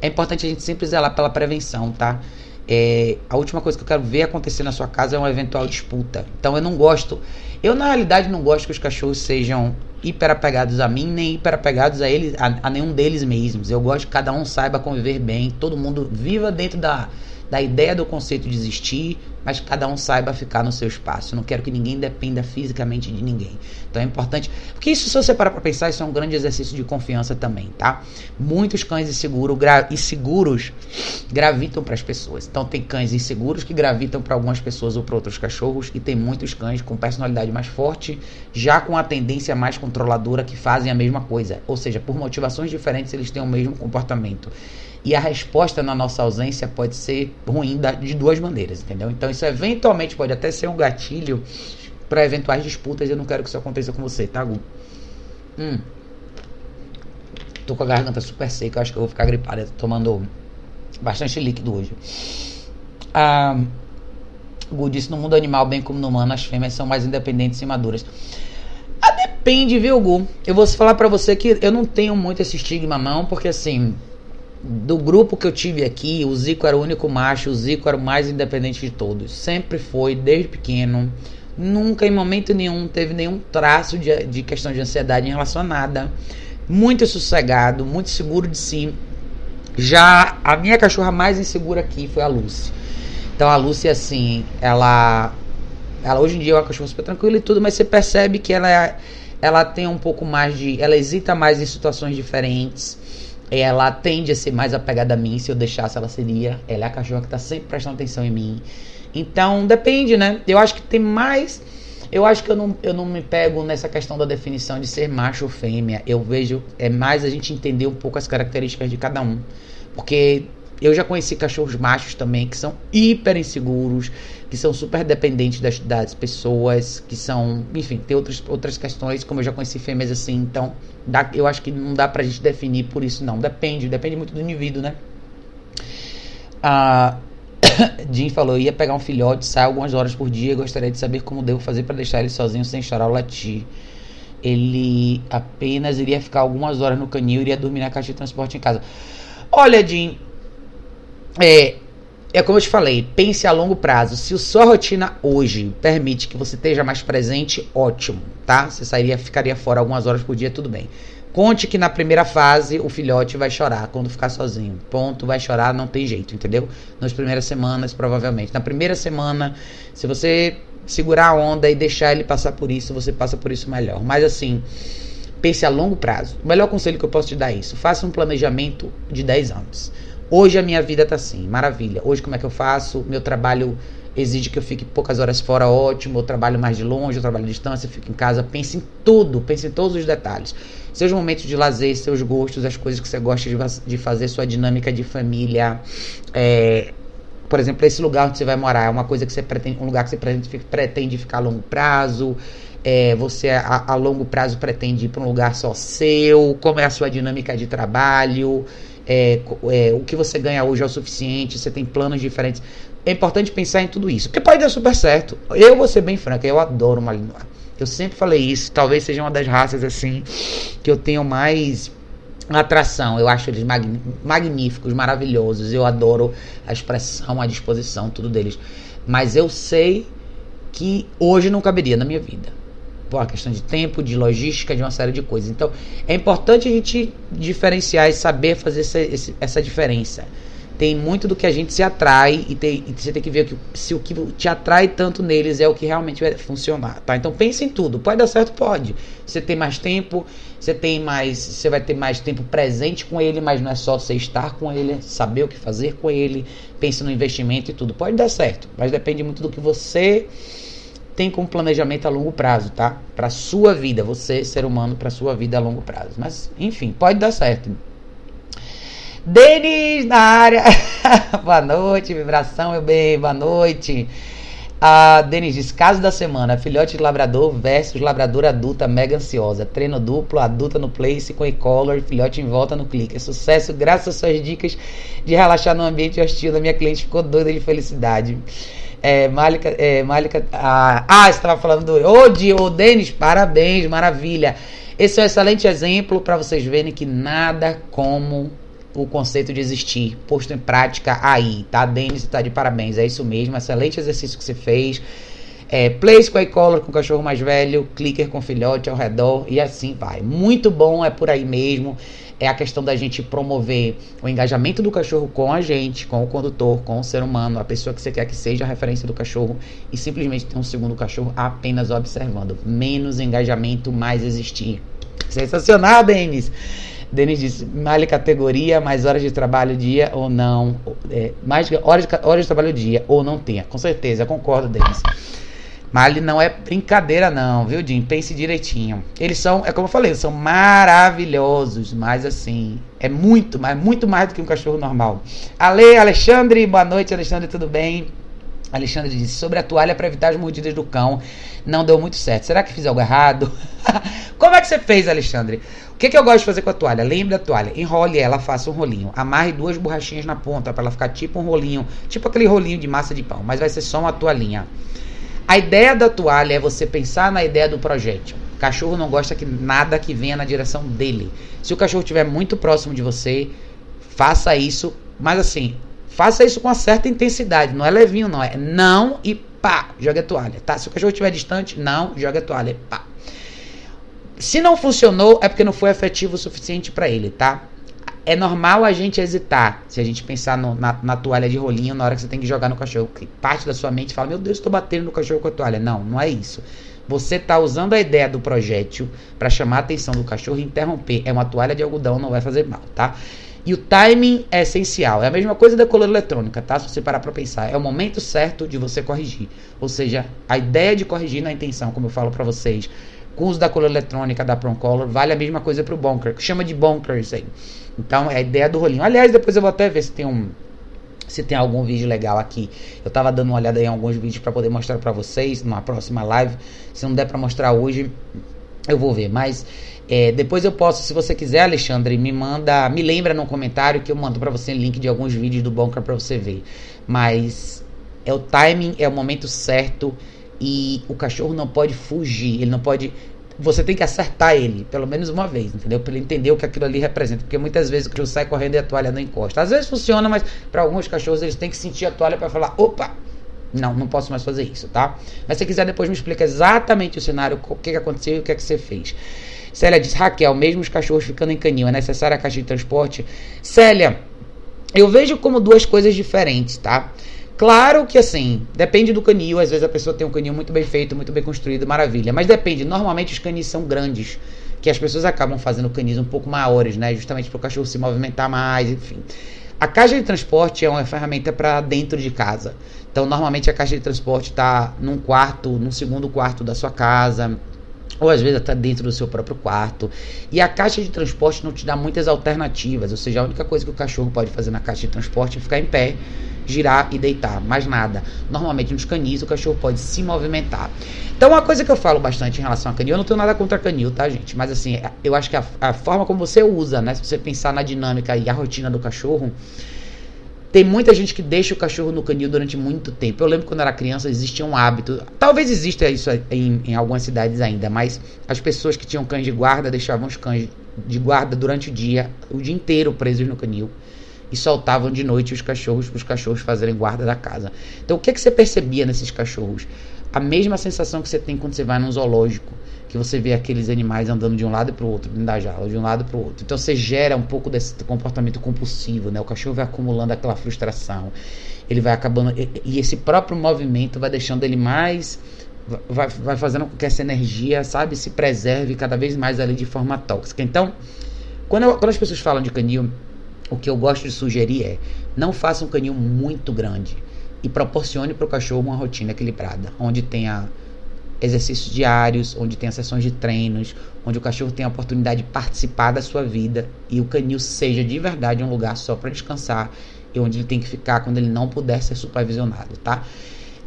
é importante a gente sempre zelar pela prevenção, tá? É, a última coisa que eu quero ver acontecer na sua casa é uma eventual disputa. Então eu não gosto. Eu, na realidade, não gosto que os cachorros sejam hiper apegados a mim, nem hiper apegados a, eles, a, a nenhum deles mesmos. Eu gosto que cada um saiba conviver bem, todo mundo viva dentro da, da ideia do conceito de existir, mas cada um saiba ficar no seu espaço. Eu não quero que ninguém dependa fisicamente de ninguém. Então é importante, porque isso, se você parar para pensar, isso é um grande exercício de confiança também, tá? Muitos cães inseguros, gra inseguros gravitam para as pessoas. Então tem cães inseguros que gravitam para algumas pessoas ou para outros cachorros, e tem muitos cães com personalidade mais forte, já com a tendência mais controladora que fazem a mesma coisa. Ou seja, por motivações diferentes eles têm o mesmo comportamento. E a resposta na nossa ausência pode ser ruim de duas maneiras, entendeu? Então isso eventualmente pode até ser um gatilho para eventuais disputas. Eu não quero que isso aconteça com você, tá, Gu? Hum. Tô com a garganta super seca, acho que eu vou ficar gripada. Tomando bastante líquido hoje. Ah, Gu disse: no mundo animal, bem como no humano, as fêmeas são mais independentes e maduras. Ah, depende, viu, Gu? Eu vou falar para você que eu não tenho muito esse estigma, não, porque assim do grupo que eu tive aqui, o Zico era o único macho, o Zico era o mais independente de todos. Sempre foi, desde pequeno. Nunca, em momento nenhum, teve nenhum traço de, de questão de ansiedade em relação a nada. Muito sossegado, muito seguro de si. Já a minha cachorra mais insegura aqui foi a Lucy. Então a Lucy, assim, ela. Ela hoje em dia é uma cachorra super tranquila e tudo, mas você percebe que ela, é, ela tem um pouco mais de. Ela hesita mais em situações diferentes ela tende a ser mais apegada a mim. Se eu deixasse, ela seria. Ela é a cachorra que tá sempre prestando atenção em mim. Então, depende, né? Eu acho que tem mais. Eu acho que eu não, eu não me pego nessa questão da definição de ser macho ou fêmea. Eu vejo. É mais a gente entender um pouco as características de cada um. Porque eu já conheci cachorros machos também que são hiper inseguros, que são super dependentes das, das pessoas, que são, enfim, tem outras, outras questões, como eu já conheci fêmeas assim, então dá, eu acho que não dá pra gente definir por isso, não. Depende, depende muito do indivíduo, né? A Jim falou: ia pegar um filhote, sai algumas horas por dia, gostaria de saber como devo fazer para deixar ele sozinho sem chorar ou latir. Ele apenas iria ficar algumas horas no canil e iria dormir na caixa de transporte em casa. Olha, Jim, é, é como eu te falei, pense a longo prazo. Se a sua rotina hoje permite que você esteja mais presente, ótimo, tá? Você sairia, ficaria fora algumas horas por dia, tudo bem. Conte que na primeira fase o filhote vai chorar quando ficar sozinho. Ponto, vai chorar, não tem jeito, entendeu? Nas primeiras semanas, provavelmente. Na primeira semana, se você segurar a onda e deixar ele passar por isso, você passa por isso melhor. Mas assim, pense a longo prazo. O melhor conselho que eu posso te dar é isso: faça um planejamento de 10 anos. Hoje a minha vida tá assim, maravilha. Hoje como é que eu faço? Meu trabalho exige que eu fique poucas horas fora, ótimo. Eu trabalho mais de longe, eu trabalho à distância, eu fico em casa. Pense em tudo, pense em todos os detalhes. seus momentos de lazer, seus gostos, as coisas que você gosta de, de fazer, sua dinâmica de família. É, por exemplo, esse lugar onde você vai morar é uma coisa que você pretende, um lugar que você pretende, pretende ficar a longo prazo. É, você a, a, longo prazo pretende ir para um lugar só seu, como é a sua dinâmica de trabalho, é, é, o que você ganha hoje é o suficiente, você tem planos diferentes. É importante pensar em tudo isso, porque pode dar super certo. Eu vou ser bem franco, eu adoro Malinois. Eu sempre falei isso, talvez seja uma das raças assim que eu tenho mais atração. Eu acho eles magníficos, maravilhosos. Eu adoro a expressão, a disposição, tudo deles. Mas eu sei que hoje não caberia na minha vida por uma questão de tempo, de logística, de uma série de coisas. Então, é importante a gente diferenciar e saber fazer essa, essa diferença. Tem muito do que a gente se atrai e, tem, e você tem que ver que, se o que te atrai tanto neles é o que realmente vai funcionar, tá? Então pense em tudo. Pode dar certo? Pode. Você tem mais tempo, você tem mais, você vai ter mais tempo presente com ele, mas não é só você estar com ele, saber o que fazer com ele, pense no investimento e tudo. Pode dar certo, mas depende muito do que você tem como planejamento a longo prazo, tá? Para sua vida, você, ser humano, para sua vida a longo prazo. Mas, enfim, pode dar certo. Denis na área. boa noite, vibração, meu bem, boa noite. A Denis diz: caso da semana, filhote de labrador versus labrador adulta mega ansiosa. Treino duplo, adulta no place com e-collar, filhote em volta no clique. Sucesso graças às suas dicas de relaxar no ambiente hostil da minha cliente. Ficou doida de felicidade. É, Malika, é, Malika, ah, ah, estava falando do Odi, ô Denis, parabéns, maravilha. Esse é um excelente exemplo para vocês verem que nada como o conceito de existir posto em prática aí, tá? Denis, tá de parabéns, é isso mesmo, excelente exercício que você fez. É, place com a collar com o cachorro mais velho, clicker com filhote ao redor e assim vai. Muito bom, é por aí mesmo é a questão da gente promover o engajamento do cachorro com a gente, com o condutor, com o ser humano, a pessoa que você quer que seja a referência do cachorro e simplesmente ter um segundo cachorro apenas observando. Menos engajamento, mais existir. Sensacional, Denis! Denis disse, mais categoria, mais horas de trabalho dia ou não. É, mais horas horas de trabalho dia ou não tenha. Com certeza, concordo, Denis. Mas não é brincadeira não, viu, Jim? Pense direitinho. Eles são, é como eu falei, são maravilhosos, mas assim, é muito, mas muito mais do que um cachorro normal. Ale, Alexandre, boa noite, Alexandre, tudo bem? Alexandre disse sobre a toalha para evitar as mordidas do cão. Não deu muito certo. Será que fiz algo errado? Como é que você fez, Alexandre? O que, que eu gosto de fazer com a toalha? Lembre da toalha. Enrole ela, faça um rolinho. Amarre duas borrachinhas na ponta para ela ficar tipo um rolinho, tipo aquele rolinho de massa de pão, mas vai ser só uma toalhinha. A ideia da toalha é você pensar na ideia do projétil. O cachorro não gosta que nada que venha na direção dele. Se o cachorro estiver muito próximo de você, faça isso, mas assim, faça isso com uma certa intensidade. Não é levinho, não. É não e pá, joga a toalha, tá? Se o cachorro estiver distante, não, joga a toalha, pá. Se não funcionou, é porque não foi efetivo o suficiente para ele, tá? É normal a gente hesitar se a gente pensar no, na, na, toalha de rolinho na hora que você tem que jogar no cachorro. Que parte da sua mente fala: Meu Deus, estou batendo no cachorro com a toalha. Não, não é isso. Você está usando a ideia do projétil para chamar a atenção do cachorro e interromper. É uma toalha de algodão, não vai fazer mal, tá? E o timing é essencial. É a mesma coisa da coleira eletrônica, tá? Se você parar para pensar, é o momento certo de você corrigir. Ou seja, a ideia de corrigir na intenção, como eu falo para vocês, com o uso da coleira eletrônica da Proncolor, vale a mesma coisa para o bunker. Chama de bunker isso aí. Então é a ideia do rolinho. Aliás, depois eu vou até ver se tem um se tem algum vídeo legal aqui. Eu tava dando uma olhada em alguns vídeos para poder mostrar para vocês numa próxima live. Se não der para mostrar hoje, eu vou ver. Mas é, depois eu posso, se você quiser, Alexandre, me manda, me lembra no comentário que eu mando para você link de alguns vídeos do Bunker para você ver. Mas é o timing, é o momento certo e o cachorro não pode fugir, ele não pode você tem que acertar ele, pelo menos uma vez, entendeu? Para ele entender o que aquilo ali representa. Porque muitas vezes o cachorro sai correndo e a toalha não encosta. Às vezes funciona, mas para alguns cachorros eles têm que sentir a toalha para falar: opa, não, não posso mais fazer isso, tá? Mas se quiser, depois me explica exatamente o cenário, o que, aconteceu e o que, é que você fez. Célia diz: Raquel, mesmo os cachorros ficando em canil, é necessária a caixa de transporte? Célia, eu vejo como duas coisas diferentes, tá? Claro que assim, depende do canil. Às vezes a pessoa tem um canil muito bem feito, muito bem construído, maravilha. Mas depende. Normalmente os canis são grandes, que as pessoas acabam fazendo canis um pouco maiores, né? Justamente para o cachorro se movimentar mais, enfim. A caixa de transporte é uma ferramenta para dentro de casa. Então, normalmente a caixa de transporte está num quarto, num segundo quarto da sua casa, ou às vezes até dentro do seu próprio quarto. E a caixa de transporte não te dá muitas alternativas, ou seja, a única coisa que o cachorro pode fazer na caixa de transporte é ficar em pé, girar e deitar, mais nada. Normalmente nos canis o cachorro pode se movimentar. Então uma coisa que eu falo bastante em relação a canil, eu não tenho nada contra canil, tá gente? Mas assim, eu acho que a, a forma como você usa, né, se você pensar na dinâmica e a rotina do cachorro, tem muita gente que deixa o cachorro no canil durante muito tempo. Eu lembro quando era criança existia um hábito. Talvez exista isso em, em, algumas cidades ainda, mas as pessoas que tinham cães de guarda deixavam os cães de guarda durante o dia, o dia inteiro presos no canil. E soltavam de noite os cachorros para os cachorros fazerem guarda da casa. Então o que, é que você percebia nesses cachorros? A mesma sensação que você tem quando você vai num zoológico que você vê aqueles animais andando de um lado para o outro, dentro da jaula, de um lado para o outro. Então você gera um pouco desse comportamento compulsivo, né? O cachorro vai acumulando aquela frustração, ele vai acabando e esse próprio movimento vai deixando ele mais vai, vai fazendo com que essa energia, sabe, se preserve cada vez mais ali de forma tóxica. Então, quando, eu, quando as pessoas falam de canil, o que eu gosto de sugerir é não faça um canil muito grande e proporcione para o cachorro uma rotina equilibrada, onde tenha exercícios diários, onde tem sessões de treinos, onde o cachorro tem a oportunidade de participar da sua vida e o canil seja de verdade um lugar só para descansar e onde ele tem que ficar quando ele não puder ser supervisionado, tá?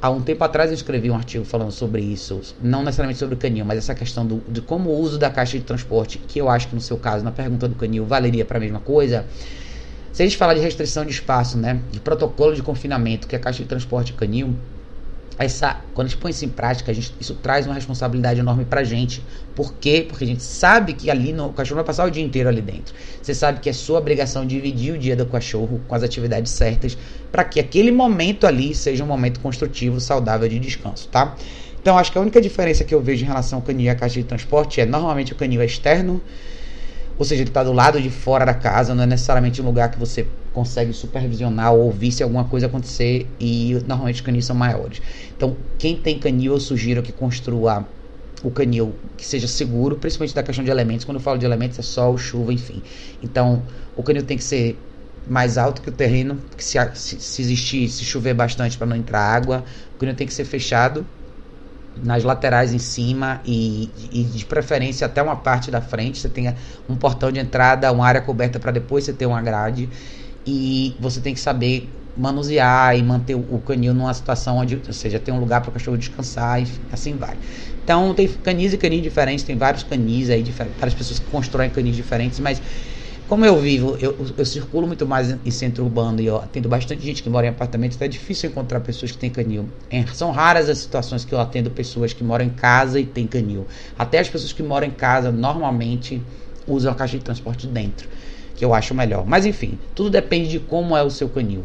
Há um tempo atrás eu escrevi um artigo falando sobre isso, não necessariamente sobre o canil, mas essa questão do, de como o uso da caixa de transporte, que eu acho que no seu caso, na pergunta do canil, valeria para a mesma coisa. Se a gente falar de restrição de espaço, né, de protocolo de confinamento, que é a caixa de transporte canil, essa, quando a gente põe isso em prática, gente, isso traz uma responsabilidade enorme pra gente. Por quê? Porque a gente sabe que ali no, o cachorro vai passar o dia inteiro ali dentro. Você sabe que é sua obrigação dividir o dia do cachorro com as atividades certas para que aquele momento ali seja um momento construtivo, saudável de descanso, tá? Então, acho que a única diferença que eu vejo em relação ao canil e à caixa de transporte é normalmente o canil é externo ou seja, ele está do lado de fora da casa, não é necessariamente um lugar que você consegue supervisionar ou ouvir se alguma coisa acontecer e normalmente os canis são maiores. Então, quem tem canil, eu sugiro que construa o canil que seja seguro, principalmente da questão de elementos. Quando eu falo de elementos, é sol, chuva, enfim. Então, o canil tem que ser mais alto que o terreno, que se, se, existir, se chover bastante para não entrar água, o canil tem que ser fechado nas laterais em cima e, e, de preferência até uma parte da frente. Você tenha um portão de entrada, uma área coberta para depois você ter uma grade. E você tem que saber manusear e manter o canil numa situação onde, ou seja, tem um lugar para o cachorro descansar e assim vai. Então tem canis e canis diferentes, tem vários canis aí, várias pessoas que constroem canis diferentes, mas como eu vivo, eu, eu circulo muito mais em centro urbano e eu atendo bastante gente que mora em apartamentos, então é difícil encontrar pessoas que têm canil. É, são raras as situações que eu atendo pessoas que moram em casa e têm canil. Até as pessoas que moram em casa normalmente usam a caixa de transporte dentro, que eu acho melhor. Mas enfim, tudo depende de como é o seu canil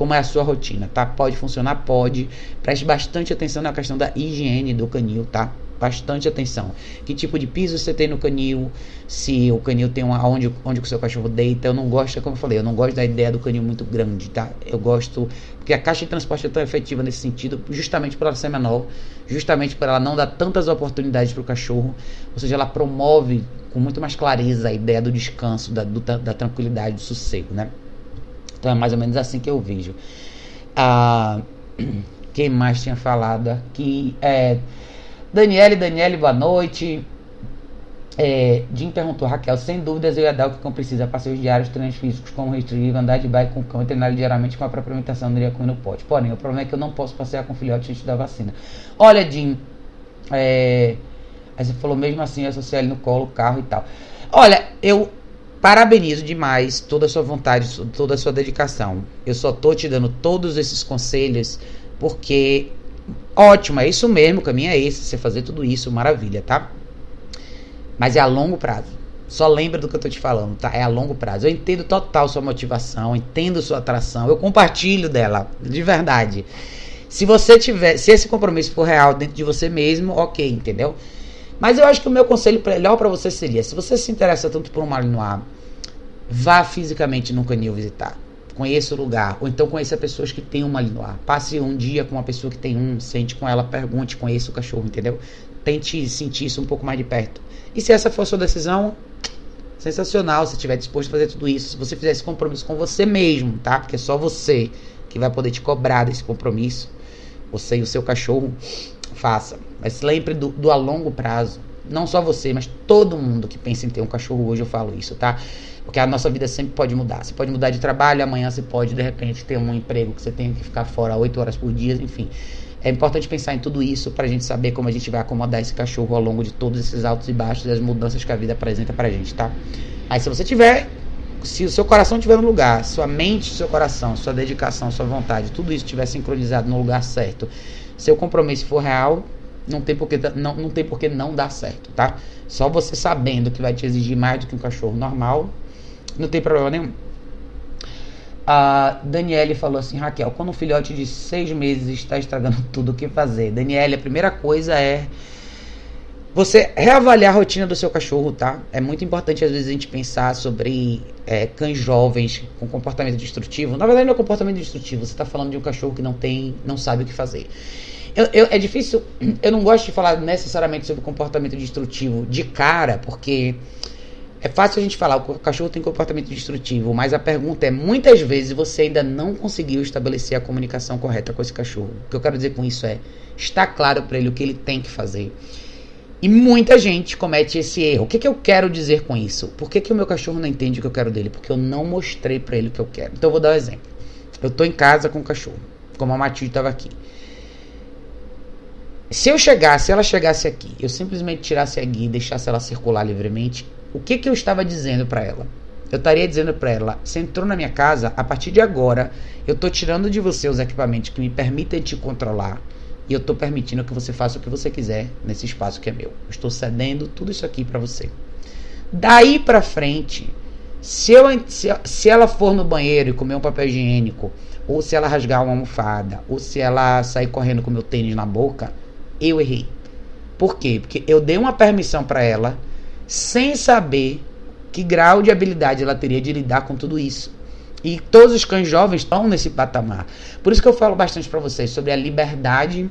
como é a sua rotina, tá? Pode funcionar, pode. Preste bastante atenção na questão da higiene do canil, tá? Bastante atenção. Que tipo de piso você tem no canil, se o canil tem uma, onde, onde o seu cachorro deita. Eu não gosto, como eu falei, eu não gosto da ideia do canil muito grande, tá? Eu gosto, porque a caixa de transporte é tão efetiva nesse sentido, justamente por ela ser menor, justamente por ela não dar tantas oportunidades para o cachorro, ou seja, ela promove com muito mais clareza a ideia do descanso, da, do, da tranquilidade, do sossego, né? Então é mais ou menos assim que eu vejo. Ah, quem mais tinha falado aqui? É, Daniele, Daniele, boa noite. É, Jim perguntou, Raquel, sem dúvidas eu ia dar o que cão precisa, passeios diários, treinos físicos como retrieve, andar de bike com cão e treinar diariamente com a própria alimentação, não iria comer no pote. Porém, o problema é que eu não posso passear com filhote antes da vacina. Olha, Jim, é, aí você falou mesmo assim, associar ele no colo, carro e tal. Olha, eu parabenizo demais toda a sua vontade, toda a sua dedicação. Eu só tô te dando todos esses conselhos porque Ótimo, é isso mesmo, o caminho é esse, você fazer tudo isso, maravilha, tá? Mas é a longo prazo. Só lembra do que eu tô te falando, tá? É a longo prazo. Eu entendo total sua motivação, entendo sua atração, eu compartilho dela, de verdade. Se você tiver, se esse compromisso for real dentro de você mesmo, ok, entendeu? Mas eu acho que o meu conselho melhor para você seria, se você se interessa tanto por um Malinois, vá fisicamente no canil visitar conheça o lugar, ou então conheça pessoas que têm um malinois. Passe um dia com uma pessoa que tem um, sente com ela, pergunte, conheça o cachorro, entendeu? Tente sentir isso um pouco mais de perto. E se essa for sua decisão, sensacional, se estiver disposto a fazer tudo isso, se você fizer esse compromisso com você mesmo, tá? Porque é só você que vai poder te cobrar desse compromisso. Você e o seu cachorro, faça. Mas lembre do, do a longo prazo. não só você, mas todo mundo que pensa em ter um cachorro hoje, eu falo isso, tá? Porque a nossa vida sempre pode mudar. Você pode mudar de trabalho, amanhã você pode, de repente, ter um emprego que você tenha que ficar fora 8 horas por dia, enfim. É importante pensar em tudo isso para a gente saber como a gente vai acomodar esse cachorro ao longo de todos esses altos e baixos e as mudanças que a vida apresenta pra gente, tá? Aí se você tiver, se o seu coração estiver no lugar, sua mente, seu coração, sua dedicação, sua vontade, tudo isso estiver sincronizado no lugar certo, seu compromisso for real, não tem porque não, não tem porque não dar certo, tá? Só você sabendo que vai te exigir mais do que um cachorro normal, não tem problema nenhum. A Daniele falou assim, Raquel, quando um filhote de seis meses está estragando tudo, o que fazer? Daniele, a primeira coisa é você reavaliar a rotina do seu cachorro, tá? É muito importante às vezes a gente pensar sobre é, cães jovens com comportamento destrutivo. Na verdade não é comportamento destrutivo, você está falando de um cachorro que não tem, não sabe o que fazer. Eu, eu, é difícil, eu não gosto de falar necessariamente sobre comportamento destrutivo de cara, porque é fácil a gente falar, o cachorro tem comportamento destrutivo, mas a pergunta é: muitas vezes você ainda não conseguiu estabelecer a comunicação correta com esse cachorro. O que eu quero dizer com isso é: está claro para ele o que ele tem que fazer. E muita gente comete esse erro. O que, que eu quero dizer com isso? Por que, que o meu cachorro não entende o que eu quero dele? Porque eu não mostrei para ele o que eu quero. Então eu vou dar um exemplo. Eu tô em casa com o cachorro, como a Matilde estava aqui. Se eu chegasse, ela chegasse aqui, eu simplesmente tirasse a guia e deixasse ela circular livremente, o que, que eu estava dizendo para ela? Eu estaria dizendo para ela: você entrou na minha casa, a partir de agora, eu estou tirando de você os equipamentos que me permitem te controlar e eu estou permitindo que você faça o que você quiser nesse espaço que é meu. Eu estou cedendo tudo isso aqui para você. Daí para frente, se, eu, se, se ela for no banheiro e comer um papel higiênico, ou se ela rasgar uma almofada, ou se ela sair correndo com meu tênis na boca, eu errei. Por quê? Porque eu dei uma permissão para ela sem saber que grau de habilidade ela teria de lidar com tudo isso. E todos os cães jovens estão nesse patamar. Por isso que eu falo bastante para vocês sobre a liberdade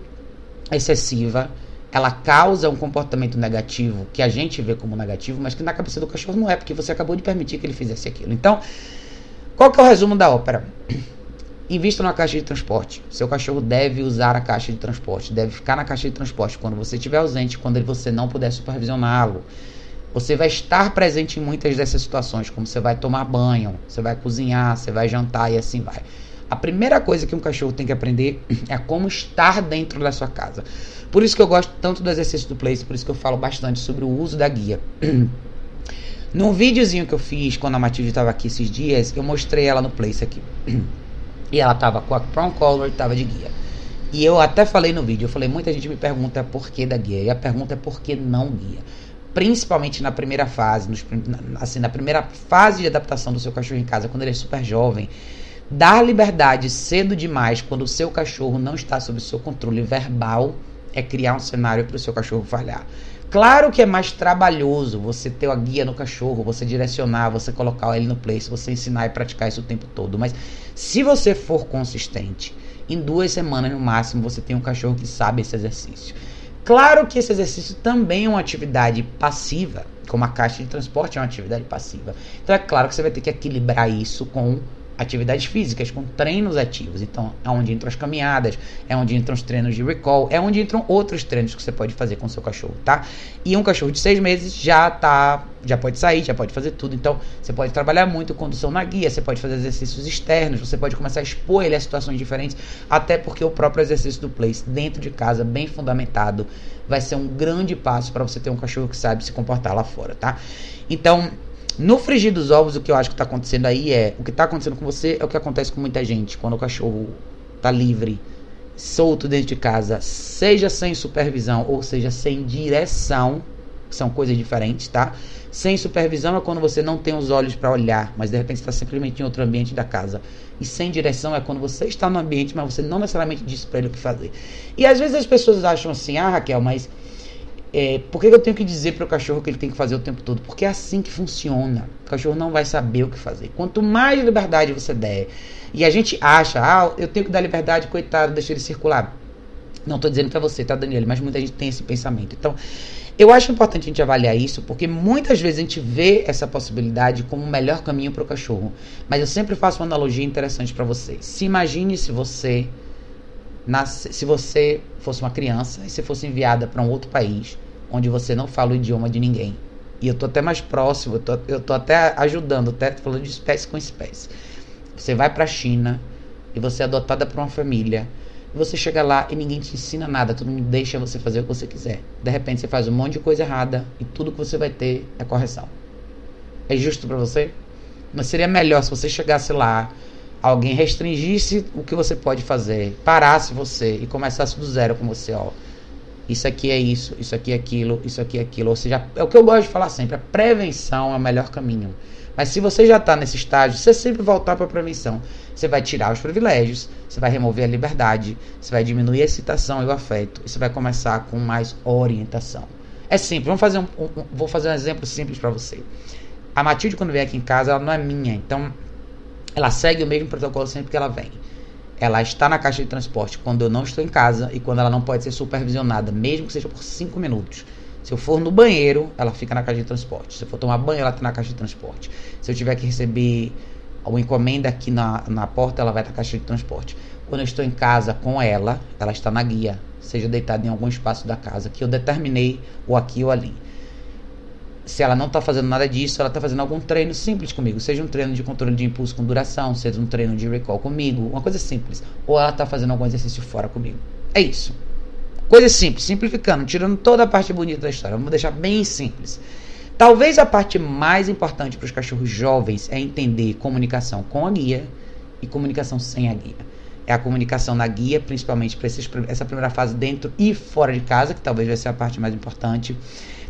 excessiva. Ela causa um comportamento negativo que a gente vê como negativo, mas que na cabeça do cachorro não é, porque você acabou de permitir que ele fizesse aquilo. Então, qual que é o resumo da ópera? Invista numa caixa de transporte. Seu cachorro deve usar a caixa de transporte, deve ficar na caixa de transporte quando você estiver ausente, quando você não puder supervisioná-lo. Você vai estar presente em muitas dessas situações, como você vai tomar banho, você vai cozinhar, você vai jantar e assim vai. A primeira coisa que um cachorro tem que aprender é como estar dentro da sua casa. Por isso que eu gosto tanto do exercício do Place, por isso que eu falo bastante sobre o uso da guia. Num videozinho que eu fiz quando a Matilde estava aqui esses dias, eu mostrei ela no Place aqui. E ela tava com a Crown Color e tava de guia. E eu até falei no vídeo, eu falei, muita gente me pergunta por que da guia. E a pergunta é por que não guia. Principalmente na primeira fase, nos, assim, na primeira fase de adaptação do seu cachorro em casa, quando ele é super jovem. Dar liberdade cedo demais quando o seu cachorro não está sob seu controle verbal é criar um cenário para o seu cachorro falhar. Claro que é mais trabalhoso você ter a guia no cachorro, você direcionar, você colocar ele no place, você ensinar e praticar isso o tempo todo. Mas se você for consistente, em duas semanas no máximo você tem um cachorro que sabe esse exercício. Claro que esse exercício também é uma atividade passiva, como a caixa de transporte é uma atividade passiva. Então é claro que você vai ter que equilibrar isso com atividades físicas, com treinos ativos. Então, é onde entram as caminhadas, é onde entram os treinos de recall, é onde entram outros treinos que você pode fazer com seu cachorro, tá? E um cachorro de seis meses já tá, já pode sair, já pode fazer tudo. Então, você pode trabalhar muito condução na guia, você pode fazer exercícios externos, você pode começar a expor ele a situações diferentes, até porque o próprio exercício do place dentro de casa, bem fundamentado, vai ser um grande passo para você ter um cachorro que sabe se comportar lá fora, tá? Então, no frigir dos ovos, o que eu acho que está acontecendo aí é. O que está acontecendo com você é o que acontece com muita gente. Quando o cachorro está livre, solto dentro de casa, seja sem supervisão ou seja sem direção, são coisas diferentes, tá? Sem supervisão é quando você não tem os olhos para olhar, mas de repente está simplesmente em outro ambiente da casa. E sem direção é quando você está no ambiente, mas você não necessariamente diz para ele o que fazer. E às vezes as pessoas acham assim: ah, Raquel, mas é, por que eu tenho que dizer para o cachorro que ele tem que fazer o tempo todo? Porque é assim que funciona. O cachorro não vai saber o que fazer. Quanto mais liberdade você der, e a gente acha, ah, eu tenho que dar liberdade, coitado, deixa ele circular. Não estou dizendo para você, tá, Daniela? Mas muita gente tem esse pensamento. Então, eu acho importante a gente avaliar isso, porque muitas vezes a gente vê essa possibilidade como o melhor caminho para o cachorro. Mas eu sempre faço uma analogia interessante para vocês. Se imagine se você nasce, se você fosse uma criança e você fosse enviada para um outro país onde você não fala o idioma de ninguém. E eu tô até mais próximo, eu tô, eu tô até ajudando, até falando de espécie com espécie. Você vai pra China e você é adotada por uma família. E você chega lá e ninguém te ensina nada, todo mundo deixa você fazer o que você quiser. De repente você faz um monte de coisa errada e tudo que você vai ter é correção. É justo para você? Mas seria melhor se você chegasse lá, alguém restringisse o que você pode fazer, parasse você e começasse do zero com você, ó. Isso aqui é isso, isso aqui é aquilo, isso aqui é aquilo. Ou seja, é o que eu gosto de falar sempre, a prevenção é o melhor caminho. Mas se você já está nesse estágio, você sempre voltar para a prevenção. Você vai tirar os privilégios, você vai remover a liberdade, você vai diminuir a excitação e o afeto, e você vai começar com mais orientação. É simples. Vamos fazer um, um vou fazer um exemplo simples para você. A Matilde, quando vem aqui em casa, ela não é minha, então ela segue o mesmo protocolo sempre que ela vem. Ela está na caixa de transporte quando eu não estou em casa e quando ela não pode ser supervisionada, mesmo que seja por 5 minutos. Se eu for no banheiro, ela fica na caixa de transporte. Se eu for tomar banho, ela está na caixa de transporte. Se eu tiver que receber uma encomenda aqui na, na porta, ela vai na caixa de transporte. Quando eu estou em casa com ela, ela está na guia, seja deitada em algum espaço da casa que eu determinei, ou aqui ou ali se ela não está fazendo nada disso, ela está fazendo algum treino simples comigo, seja um treino de controle de impulso com duração, seja um treino de recall comigo, uma coisa simples, ou ela está fazendo algum exercício fora comigo. É isso. Coisa simples, simplificando, tirando toda a parte bonita da história. Vamos deixar bem simples. Talvez a parte mais importante para os cachorros jovens é entender comunicação com a guia e comunicação sem a guia. É a comunicação na guia, principalmente para essa primeira fase dentro e fora de casa, que talvez vai ser a parte mais importante.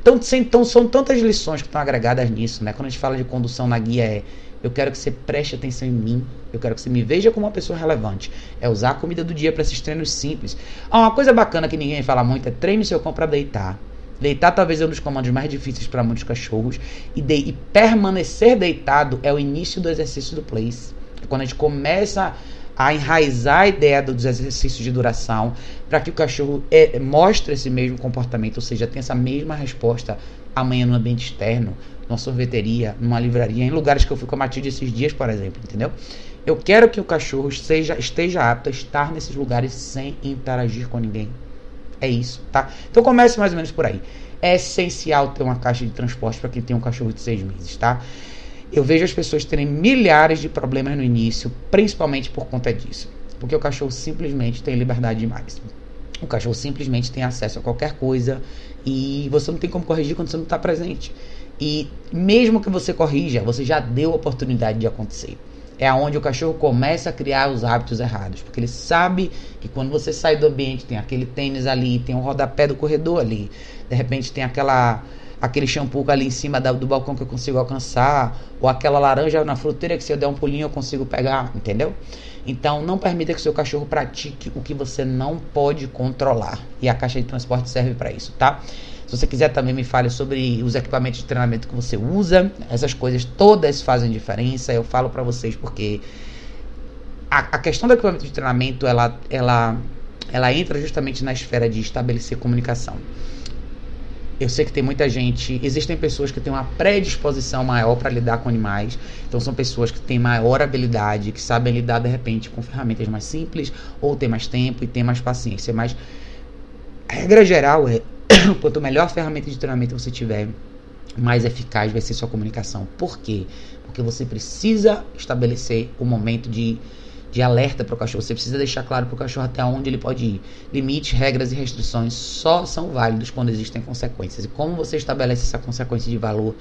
Então, então são tantas lições que estão agregadas nisso, né? Quando a gente fala de condução na guia é eu quero que você preste atenção em mim. Eu quero que você me veja como uma pessoa relevante. É usar a comida do dia para esses treinos simples. Ah, uma coisa bacana que ninguém fala muito é treine seu cão para deitar. Deitar talvez é um dos comandos mais difíceis para muitos cachorros. E, de, e permanecer deitado é o início do exercício do place. É quando a gente começa a enraizar a ideia dos exercícios de duração para que o cachorro é, mostre esse mesmo comportamento, ou seja, tenha essa mesma resposta amanhã no ambiente externo, numa sorveteria, numa livraria, em lugares que eu fui com a Matilde esses dias, por exemplo, entendeu? Eu quero que o cachorro seja, esteja apto a estar nesses lugares sem interagir com ninguém. É isso, tá? Então comece mais ou menos por aí. É essencial ter uma caixa de transporte para quem tem um cachorro de seis meses, tá? Eu vejo as pessoas terem milhares de problemas no início, principalmente por conta disso. Porque o cachorro simplesmente tem liberdade demais. O cachorro simplesmente tem acesso a qualquer coisa e você não tem como corrigir quando você não está presente. E mesmo que você corrija, você já deu a oportunidade de acontecer. É aonde o cachorro começa a criar os hábitos errados, porque ele sabe que quando você sai do ambiente tem aquele tênis ali, tem um rodapé do corredor ali, de repente tem aquela aquele shampoo ali em cima do balcão que eu consigo alcançar, ou aquela laranja na fruteira que se eu der um pulinho eu consigo pegar, entendeu? Então não permita que seu cachorro pratique o que você não pode controlar. E a caixa de transporte serve para isso, tá? Se você quiser também me fale sobre os equipamentos de treinamento que você usa, essas coisas todas fazem diferença. Eu falo para vocês porque a, a questão do equipamento de treinamento ela, ela, ela entra justamente na esfera de estabelecer comunicação eu sei que tem muita gente, existem pessoas que têm uma predisposição maior para lidar com animais, então são pessoas que têm maior habilidade, que sabem lidar de repente com ferramentas mais simples, ou têm mais tempo e têm mais paciência. Mas a regra geral é: quanto melhor ferramenta de treinamento você tiver, mais eficaz vai ser sua comunicação. Por quê? Porque você precisa estabelecer o momento de de alerta para o cachorro. Você precisa deixar claro para o cachorro até onde ele pode ir. Limites, regras e restrições só são válidos quando existem consequências. E como você estabelece essa consequência de valor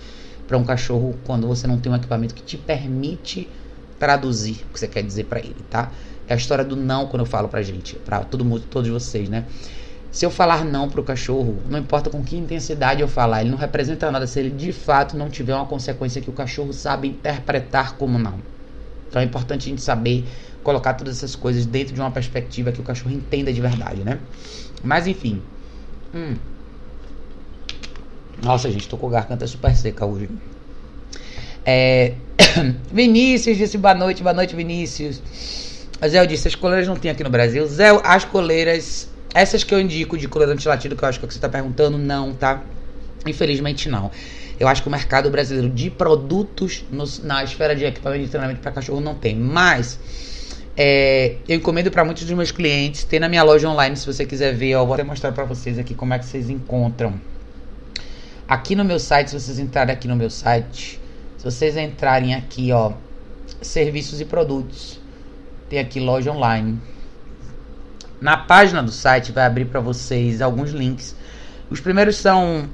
para um cachorro quando você não tem um equipamento que te permite traduzir o que você quer dizer para ele, tá? É a história do não quando eu falo pra gente, para todo mundo, todos vocês, né? Se eu falar não pro cachorro, não importa com que intensidade eu falar, ele não representa nada se ele de fato não tiver uma consequência que o cachorro sabe interpretar como não. Então é importante a gente saber colocar todas essas coisas dentro de uma perspectiva que o cachorro entenda de verdade, né? Mas enfim. Hum. Nossa, gente, tô com a garganta super seca hoje. É... Vinícius disse boa noite, boa noite, Vinícius. Zé disse, as coleiras não tem aqui no Brasil. Zé, as coleiras, essas que eu indico de coleira antilatido, que eu acho que, é o que você tá perguntando, não, tá? Infelizmente não. Eu acho que o mercado brasileiro de produtos no, na esfera de equipamento de treinamento para cachorro não tem. Mas é, eu encomendo para muitos dos meus clientes. Tem na minha loja online, se você quiser ver. Ó, vou até mostrar para vocês aqui como é que vocês encontram. aqui no meu site, se vocês entrarem aqui no meu site, se vocês entrarem aqui, ó, serviços e produtos, tem aqui loja online. Na página do site vai abrir para vocês alguns links. Os primeiros são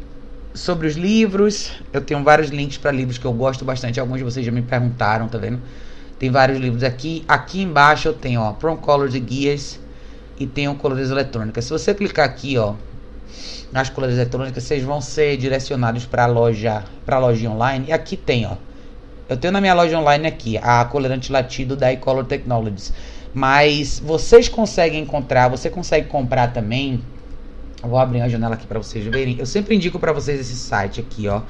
sobre os livros. Eu tenho vários links para livros que eu gosto bastante. Alguns de vocês já me perguntaram, tá vendo? Tem vários livros aqui. Aqui embaixo eu tenho, ó, Prom Colors e Guias e tenho colores eletrônicas. Se você clicar aqui, ó, nas colores eletrônicas, vocês vão ser direcionados para a loja, para a loja online. E aqui tem, ó. Eu tenho na minha loja online aqui a colorante latido da eColor Technologies. Mas vocês conseguem encontrar, você consegue comprar também. Eu vou abrir a janela aqui para vocês verem. Eu sempre indico para vocês esse site aqui, ó.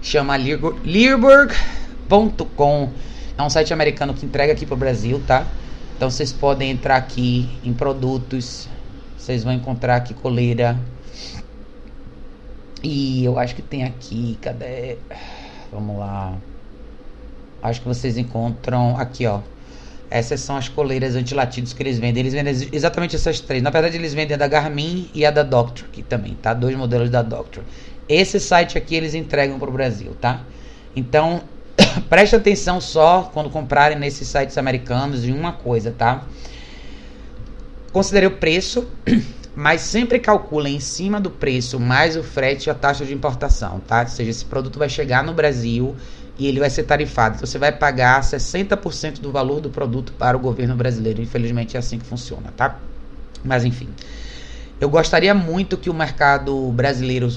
Chama Learburg.com. É um site americano que entrega aqui pro Brasil, tá? Então vocês podem entrar aqui em produtos. Vocês vão encontrar aqui coleira. E eu acho que tem aqui, cadê? Vamos lá. Acho que vocês encontram aqui, ó. Essas são as coleiras antilatidos que eles vendem. Eles vendem exatamente essas três. Na verdade, eles vendem a da Garmin e a da Doctor aqui também, tá? Dois modelos da Doctor. Esse site aqui eles entregam para o Brasil, tá? Então, preste atenção só quando comprarem nesses sites americanos em uma coisa, tá? Considere o preço, mas sempre calculem em cima do preço mais o frete e a taxa de importação, tá? Ou seja, esse produto vai chegar no Brasil e ele vai ser tarifado. Então, você vai pagar 60% do valor do produto para o governo brasileiro. Infelizmente é assim que funciona, tá? Mas enfim. Eu gostaria muito que o mercado brasileiro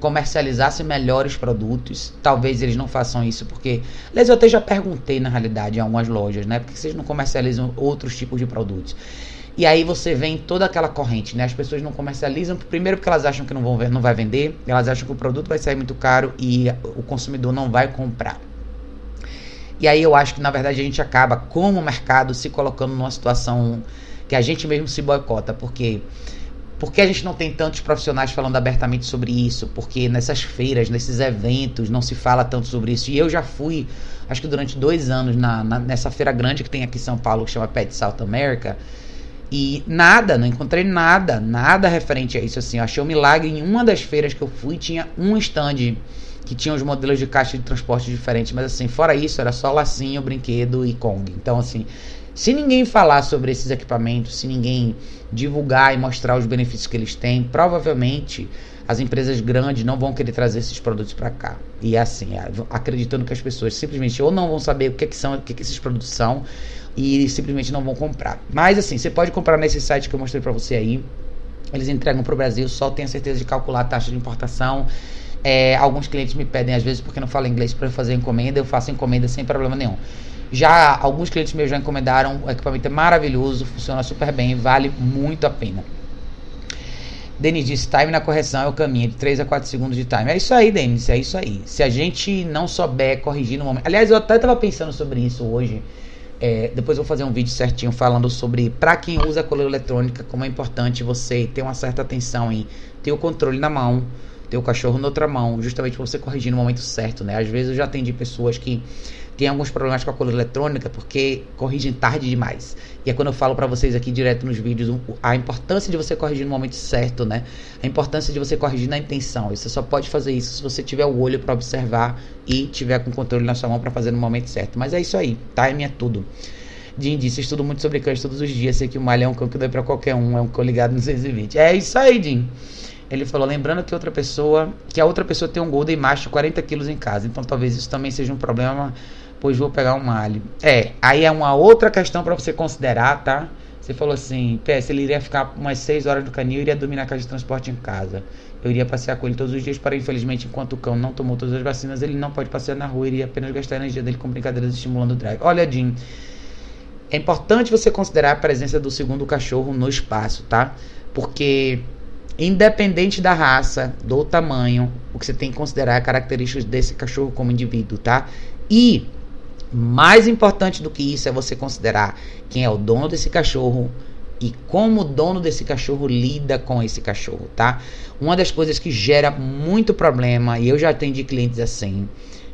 comercializasse melhores produtos. Talvez eles não façam isso porque, aliás, eu até já perguntei na realidade em algumas lojas, né? Porque vocês não comercializam outros tipos de produtos. E aí você vem toda aquela corrente, né? As pessoas não comercializam, primeiro porque elas acham que não, vão ver, não vai vender, elas acham que o produto vai sair muito caro e o consumidor não vai comprar. E aí eu acho que na verdade a gente acaba, como mercado, se colocando numa situação que a gente mesmo se boicota, porque porque a gente não tem tantos profissionais falando abertamente sobre isso? Porque nessas feiras, nesses eventos, não se fala tanto sobre isso. E eu já fui, acho que durante dois anos, na, na nessa feira grande que tem aqui em São Paulo, que chama Pet South America. E nada, não encontrei nada, nada referente a isso. Assim, eu achei um milagre. Em uma das feiras que eu fui, tinha um stand que tinha os modelos de caixa de transporte diferentes. Mas assim, fora isso, era só lacinho, brinquedo e Kong. Então, assim, se ninguém falar sobre esses equipamentos, se ninguém divulgar e mostrar os benefícios que eles têm, provavelmente as empresas grandes não vão querer trazer esses produtos para cá. E é assim, acreditando que as pessoas simplesmente ou não vão saber o que, é que são, o que, é que esses produtos são, e simplesmente não vão comprar. Mas assim, você pode comprar nesse site que eu mostrei para você aí. Eles entregam para o Brasil, só tenha certeza de calcular a taxa de importação. É, alguns clientes me pedem, às vezes, porque não falo inglês, para fazer encomenda. Eu faço encomenda sem problema nenhum. Já alguns clientes meus já encomendaram. O equipamento é maravilhoso, funciona super bem, vale muito a pena. Denis disse: time na correção é o caminho, de 3 a 4 segundos de time. É isso aí, Denis, é isso aí. Se a gente não souber corrigir no momento. Aliás, eu até estava pensando sobre isso hoje. É, depois eu vou fazer um vídeo certinho falando sobre para quem usa coleira eletrônica, como é importante você ter uma certa atenção em ter o controle na mão, ter o cachorro na outra mão, justamente para você corrigir no momento certo, né? Às vezes eu já atendi pessoas que tem alguns problemas com a coleira eletrônica porque corrigem tarde demais. E é quando eu falo para vocês aqui direto nos vídeos a importância de você corrigir no momento certo, né? A importância de você corrigir na intenção. E você só pode fazer isso se você tiver o olho para observar e tiver com o controle na sua mão para fazer no momento certo. Mas é isso aí, time é tudo. Jim disse, estudo muito sobre cães todos os dias, sei que o malha é um cão que dá para qualquer um, é um cão ligado no 620. É isso aí, Jim. Ele falou, lembrando que outra pessoa, que a outra pessoa tem um Golden macho 40 quilos em casa, então talvez isso também seja um problema pois vou pegar um malho. É, aí é uma outra questão para você considerar, tá? Você falou assim, PS, ele iria ficar umas 6 horas no canil e iria dormir na casa de transporte em casa. Eu iria passear com ele todos os dias, para infelizmente, enquanto o cão não tomou todas as vacinas, ele não pode passear na rua, iria apenas gastar a energia dele com brincadeiras estimulando o drive. Olha, Jim, é importante você considerar a presença do segundo cachorro no espaço, tá? Porque independente da raça, do tamanho, o que você tem que considerar é características desse cachorro como indivíduo, tá? E mais importante do que isso é você considerar quem é o dono desse cachorro e como o dono desse cachorro lida com esse cachorro, tá? Uma das coisas que gera muito problema, e eu já atendi clientes assim,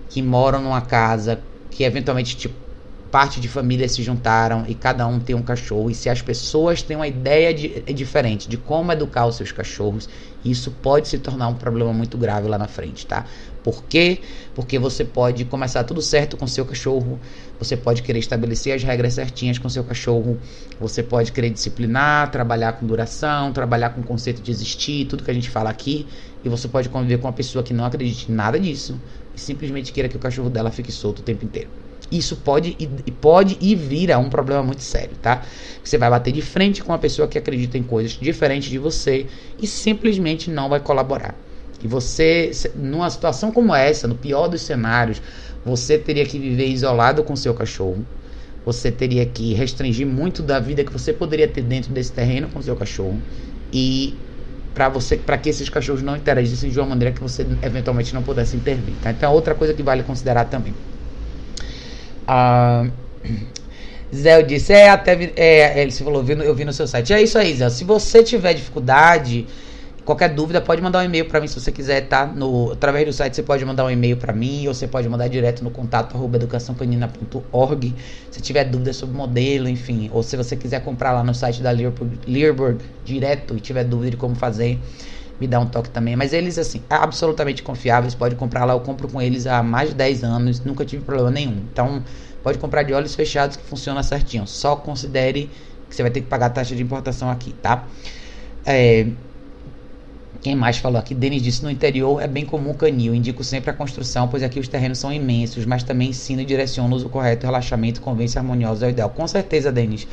que moram numa casa que eventualmente tipo, parte de família se juntaram e cada um tem um cachorro, e se as pessoas têm uma ideia de, é diferente de como educar os seus cachorros, isso pode se tornar um problema muito grave lá na frente, tá? Por quê? Porque você pode começar tudo certo com seu cachorro, você pode querer estabelecer as regras certinhas com seu cachorro, você pode querer disciplinar, trabalhar com duração, trabalhar com o conceito de existir, tudo que a gente fala aqui, e você pode conviver com uma pessoa que não acredite em nada disso e simplesmente queira que o cachorro dela fique solto o tempo inteiro. Isso pode e pode e vira um problema muito sério, tá? Você vai bater de frente com uma pessoa que acredita em coisas diferentes de você e simplesmente não vai colaborar. E você, numa situação como essa, no pior dos cenários, você teria que viver isolado com seu cachorro. Você teria que restringir muito da vida que você poderia ter dentro desse terreno com seu cachorro. E para você, para que esses cachorros não interagissem de uma maneira que você eventualmente não pudesse intervir. Tá? Então, é outra coisa que vale considerar também. Ah, Zé disse, é, até é, ele falou, eu vi no seu site. É isso aí, Zé. Se você tiver dificuldade Qualquer dúvida, pode mandar um e-mail para mim se você quiser, tá? No, através do site você pode mandar um e-mail para mim ou você pode mandar direto no contato arroba se tiver dúvida sobre modelo, enfim. Ou se você quiser comprar lá no site da Learburg, Learburg direto e tiver dúvida de como fazer, me dá um toque também. Mas eles, assim, absolutamente confiáveis, pode comprar lá. Eu compro com eles há mais de 10 anos, nunca tive problema nenhum. Então, pode comprar de olhos fechados que funciona certinho. Só considere que você vai ter que pagar a taxa de importação aqui, tá? É, quem mais falou aqui? Denis disse: no interior é bem comum canil. Indico sempre a construção, pois aqui os terrenos são imensos, mas também ensino e direciono o correto, relaxamento, convence harmonioso é o ideal. Com certeza, Denis.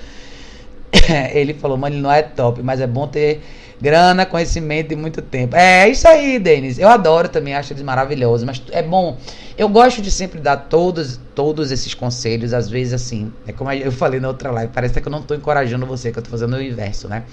ele falou, mano, ele não é top, mas é bom ter grana, conhecimento e muito tempo. É, é isso aí, Denis. Eu adoro também, acho eles maravilhosos, mas é bom. Eu gosto de sempre dar todos, todos esses conselhos, às vezes assim, é como eu falei na outra live, parece que eu não tô encorajando você, que eu tô fazendo o inverso, né?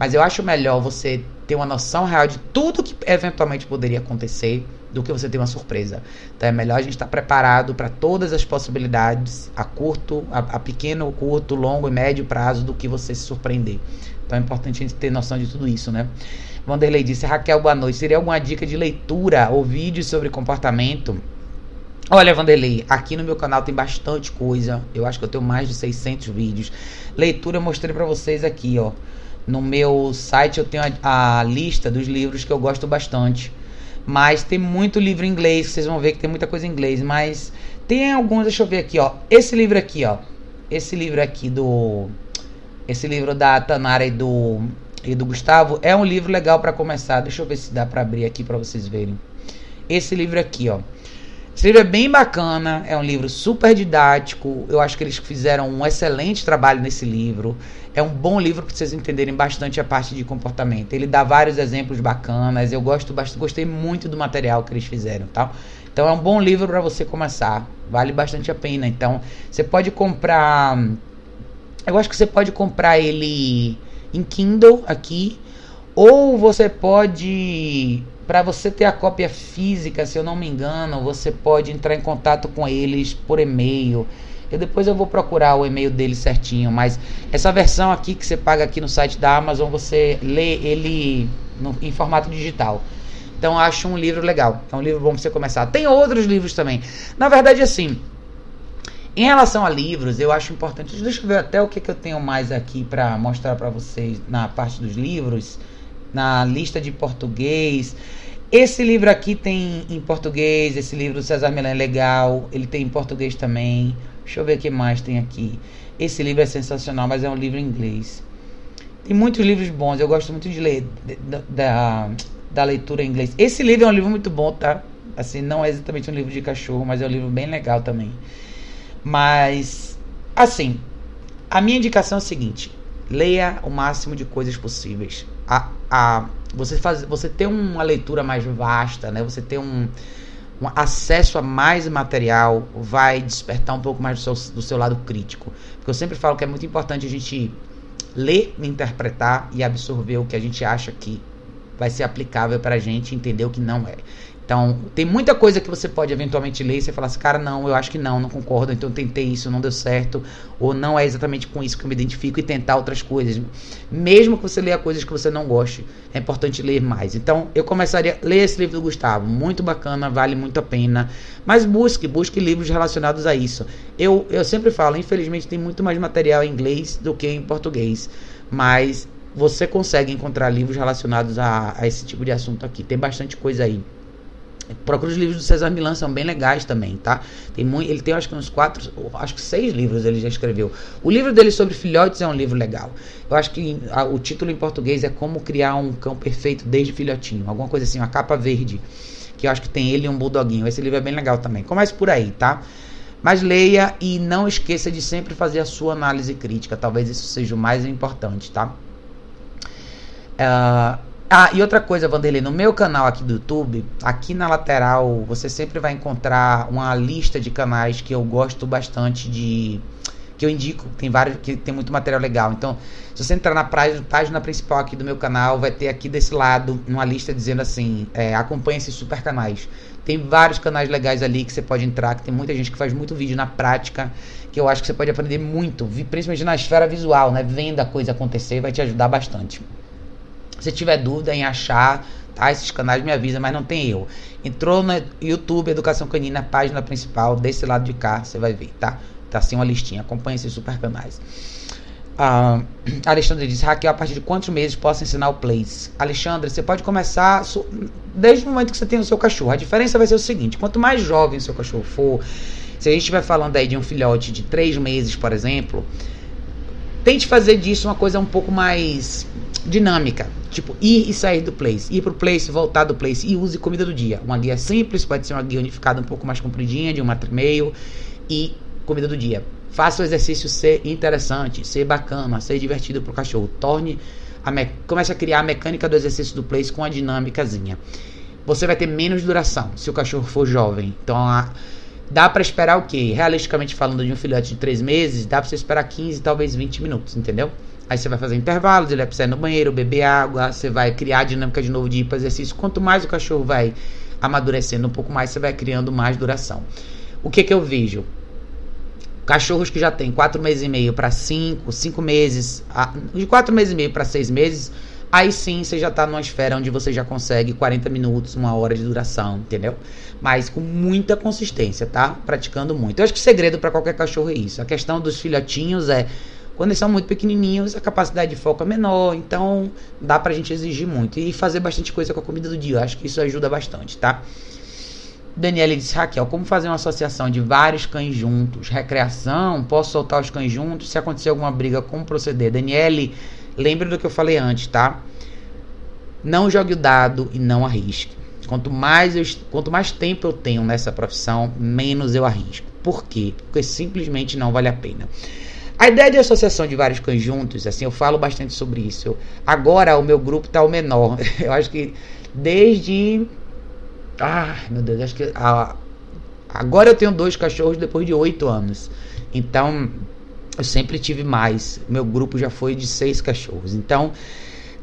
Mas eu acho melhor você ter uma noção real de tudo que eventualmente poderia acontecer do que você ter uma surpresa. Então é melhor a gente estar preparado para todas as possibilidades a curto, a, a, pequeno, curto, longo e médio prazo do que você se surpreender. Então é importante a gente ter noção de tudo isso, né? Vanderlei disse: Raquel, boa noite. Seria alguma dica de leitura ou vídeo sobre comportamento? Olha, Vanderlei, aqui no meu canal tem bastante coisa. Eu acho que eu tenho mais de 600 vídeos. Leitura eu mostrei para vocês aqui, ó. No meu site eu tenho a, a, lista dos livros que eu gosto bastante. Mas tem muito livro em inglês, vocês vão ver que tem muita coisa em inglês. Mas tem alguns, deixa eu ver aqui, ó. Esse livro aqui, ó. Esse livro aqui do. Esse livro da Tanara e do, e do Gustavo é um livro legal para começar. Deixa eu ver se dá para abrir aqui para vocês verem. Esse livro aqui, ó. Esse livro é bem bacana, é um livro super didático. Eu acho que eles fizeram um excelente trabalho nesse livro. É um bom livro para vocês entenderem bastante a parte de comportamento. Ele dá vários exemplos bacanas. Eu gosto bastante, gostei muito do material que eles fizeram, tá? Então é um bom livro para você começar. Vale bastante a pena. Então, você pode comprar Eu acho que você pode comprar ele em Kindle aqui ou você pode para você ter a cópia física, se eu não me engano, você pode entrar em contato com eles por e-mail. Eu depois eu vou procurar o e-mail deles certinho, mas essa versão aqui que você paga aqui no site da Amazon, você lê ele no, em formato digital. Então acho um livro legal. É um livro bom para você começar. Tem outros livros também. Na verdade, assim, em relação a livros, eu acho importante. Deixa eu ver até o que, que eu tenho mais aqui para mostrar para vocês na parte dos livros, na lista de português. Esse livro aqui tem em português, esse livro do César Milan é legal, ele tem em português também. Deixa eu ver o que mais tem aqui. Esse livro é sensacional, mas é um livro em inglês. Tem muitos livros bons, eu gosto muito de ler da, da, leitura em inglês. Esse livro é um livro muito bom, tá? Assim, não é exatamente um livro de cachorro, mas é um livro bem legal também. Mas, assim, a minha indicação é o seguinte: leia o máximo de coisas possíveis. A, a você faz, você ter uma leitura mais vasta, né? Você ter um, um acesso a mais material vai despertar um pouco mais do seu, do seu lado crítico. Porque eu sempre falo que é muito importante a gente ler, interpretar e absorver o que a gente acha que vai ser aplicável para a gente entender o que não é. Então, tem muita coisa que você pode eventualmente ler e você falar assim, cara, não, eu acho que não, não concordo, então eu tentei isso, não deu certo, ou não é exatamente com isso que eu me identifico e tentar outras coisas. Mesmo que você leia coisas que você não goste, é importante ler mais. Então, eu começaria a ler esse livro do Gustavo, muito bacana, vale muito a pena. Mas busque, busque livros relacionados a isso. Eu, eu sempre falo, infelizmente tem muito mais material em inglês do que em português, mas você consegue encontrar livros relacionados a, a esse tipo de assunto aqui. Tem bastante coisa aí. Procura os livros do César Milan, são bem legais também, tá? Tem muito, ele tem acho que uns quatro, acho que seis livros ele já escreveu. O livro dele sobre filhotes é um livro legal. Eu acho que a, o título em português é Como Criar um Cão Perfeito Desde Filhotinho. Alguma coisa assim, uma capa verde. Que eu acho que tem ele e um bulldoguinho. Esse livro é bem legal também. Comece por aí, tá? Mas leia e não esqueça de sempre fazer a sua análise crítica. Talvez isso seja o mais importante, tá? Uh, ah, e outra coisa, Vanderlei, no meu canal aqui do YouTube, aqui na lateral, você sempre vai encontrar uma lista de canais que eu gosto bastante de. que eu indico, tem vários, que tem muito material legal. Então, se você entrar na página, principal aqui do meu canal, vai ter aqui desse lado uma lista dizendo assim: é, acompanhe esses super canais. Tem vários canais legais ali que você pode entrar, que tem muita gente que faz muito vídeo na prática, que eu acho que você pode aprender muito, principalmente na esfera visual, né? Vendo a coisa acontecer, vai te ajudar bastante. Se tiver dúvida em achar, tá? Esses canais me avisa, mas não tem eu. Entrou no YouTube Educação Canina, página principal, desse lado de cá, você vai ver, tá? Tá assim uma listinha, acompanha esses super canais. Uh, Alexandre disse, Raquel, a partir de quantos meses posso ensinar o Place? Alexandre, você pode começar desde o momento que você tem o seu cachorro. A diferença vai ser o seguinte, quanto mais jovem o seu cachorro for, se a gente estiver falando aí de um filhote de três meses, por exemplo, tente fazer disso uma coisa um pouco mais dinâmica. Tipo, ir e sair do place, ir pro place, voltar do place e use comida do dia. Uma guia simples, pode ser uma guia unificada um pouco mais compridinha, de um metro e meio, e comida do dia. Faça o exercício ser interessante, ser bacana, ser divertido pro cachorro. Torne a me... comece a criar a mecânica do exercício do place com a dinâmicazinha. Você vai ter menos duração se o cachorro for jovem. Então, a... dá para esperar o quê? Realisticamente falando de um filhote de 3 meses, dá para você esperar 15, talvez 20 minutos, entendeu? Aí você vai fazer intervalos, ele vai precisar ir no banheiro, beber água, você vai criar a dinâmica de novo de ir para exercício. Quanto mais o cachorro vai amadurecendo um pouco mais, você vai criando mais duração. O que que eu vejo? Cachorros que já têm 4 meses e meio para 5, 5 meses, de 4 meses e meio para 6 meses, aí sim você já está numa esfera onde você já consegue 40 minutos, uma hora de duração, entendeu? Mas com muita consistência, tá? Praticando muito. Eu acho que o segredo para qualquer cachorro é isso. A questão dos filhotinhos é quando eles são muito pequenininhos, a capacidade de foco é menor, então dá pra gente exigir muito. E fazer bastante coisa com a comida do dia, eu acho que isso ajuda bastante, tá? Daniela disse, Raquel, como fazer uma associação de vários cães juntos? Recreação? Posso soltar os cães juntos? Se acontecer alguma briga, como proceder? Daniele, lembre do que eu falei antes, tá? Não jogue o dado e não arrisque. Quanto mais, eu, quanto mais tempo eu tenho nessa profissão, menos eu arrisco. Por quê? Porque simplesmente não vale a pena. A ideia de associação de vários cães juntos, assim, eu falo bastante sobre isso. Eu, agora o meu grupo está o menor. Eu acho que desde. Ah, meu Deus, acho que. Ah, agora eu tenho dois cachorros depois de oito anos. Então, eu sempre tive mais. Meu grupo já foi de seis cachorros. Então,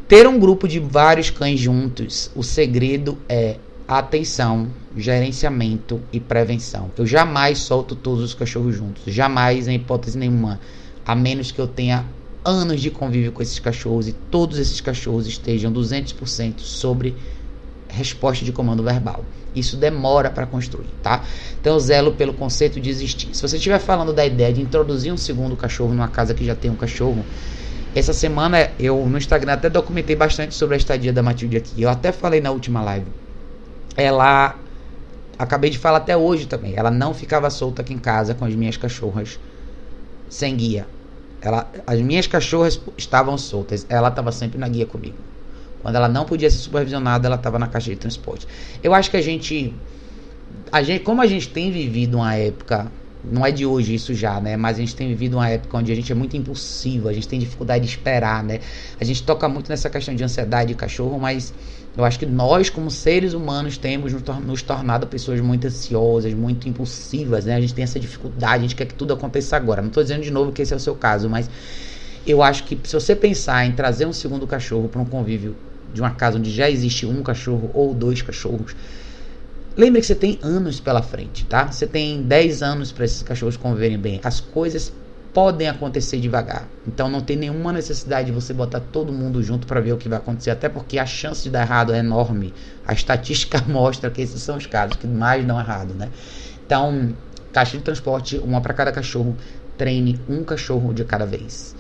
ter um grupo de vários cães juntos, o segredo é atenção, gerenciamento e prevenção. Eu jamais solto todos os cachorros juntos. Jamais, em hipótese nenhuma a menos que eu tenha anos de convívio com esses cachorros e todos esses cachorros estejam 200% sobre resposta de comando verbal. Isso demora para construir, tá? Então eu zelo pelo conceito de existir. Se você estiver falando da ideia de introduzir um segundo cachorro numa casa que já tem um cachorro, essa semana eu no Instagram até documentei bastante sobre a estadia da Matilde aqui. Eu até falei na última live. Ela acabei de falar até hoje também. Ela não ficava solta aqui em casa com as minhas cachorras sem guia. Ela, as minhas cachorras estavam soltas. Ela estava sempre na guia comigo. Quando ela não podia ser supervisionada, ela estava na caixa de transporte. Eu acho que a gente, a gente, como a gente tem vivido uma época, não é de hoje isso já, né? Mas a gente tem vivido uma época onde a gente é muito impulsivo, a gente tem dificuldade de esperar, né? A gente toca muito nessa questão de ansiedade de cachorro, mas eu acho que nós, como seres humanos, temos nos tornado pessoas muito ansiosas, muito impulsivas, né? A gente tem essa dificuldade, a gente quer que tudo aconteça agora. Não estou dizendo de novo que esse é o seu caso, mas eu acho que se você pensar em trazer um segundo cachorro para um convívio de uma casa onde já existe um cachorro ou dois cachorros, Lembre que você tem anos pela frente, tá? Você tem 10 anos para esses cachorros conviverem bem. As coisas podem acontecer devagar. Então não tem nenhuma necessidade de você botar todo mundo junto para ver o que vai acontecer, até porque a chance de dar errado é enorme. A estatística mostra que esses são os casos que mais dão errado, né? Então, caixa de transporte, uma para cada cachorro, treine um cachorro de cada vez.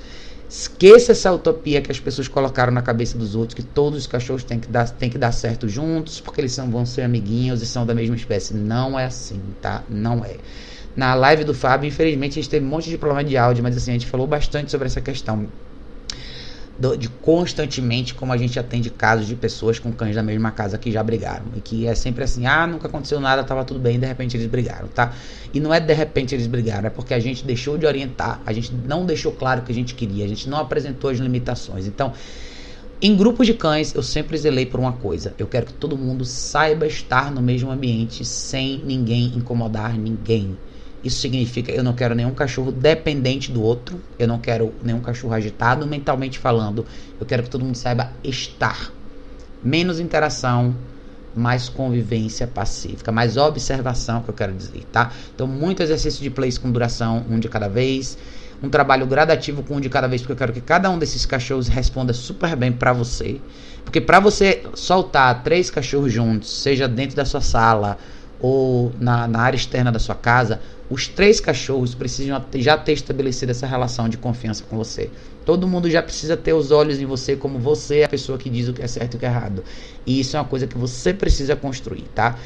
Esqueça essa utopia que as pessoas colocaram na cabeça dos outros, que todos os cachorros têm que dar, têm que dar certo juntos, porque eles são, vão ser amiguinhos e são da mesma espécie. Não é assim, tá? Não é. Na live do Fábio, infelizmente, a gente teve um monte de problema de áudio, mas assim, a gente falou bastante sobre essa questão de constantemente como a gente atende casos de pessoas com cães da mesma casa que já brigaram. E que é sempre assim, ah, nunca aconteceu nada, tava tudo bem, de repente eles brigaram, tá? E não é de repente eles brigaram, é porque a gente deixou de orientar, a gente não deixou claro o que a gente queria, a gente não apresentou as limitações. Então, em grupos de cães, eu sempre zelei por uma coisa. Eu quero que todo mundo saiba estar no mesmo ambiente sem ninguém incomodar ninguém. Isso significa eu não quero nenhum cachorro dependente do outro, eu não quero nenhum cachorro agitado mentalmente falando. Eu quero que todo mundo saiba estar. Menos interação, mais convivência pacífica, mais observação, que eu quero dizer, tá? Então, muito exercício de place com duração, um de cada vez. Um trabalho gradativo com um de cada vez, porque eu quero que cada um desses cachorros responda super bem para você. Porque para você soltar três cachorros juntos, seja dentro da sua sala ou na, na área externa da sua casa, os três cachorros precisam já ter estabelecido essa relação de confiança com você. Todo mundo já precisa ter os olhos em você como você é a pessoa que diz o que é certo e o que é errado. E isso é uma coisa que você precisa construir, tá?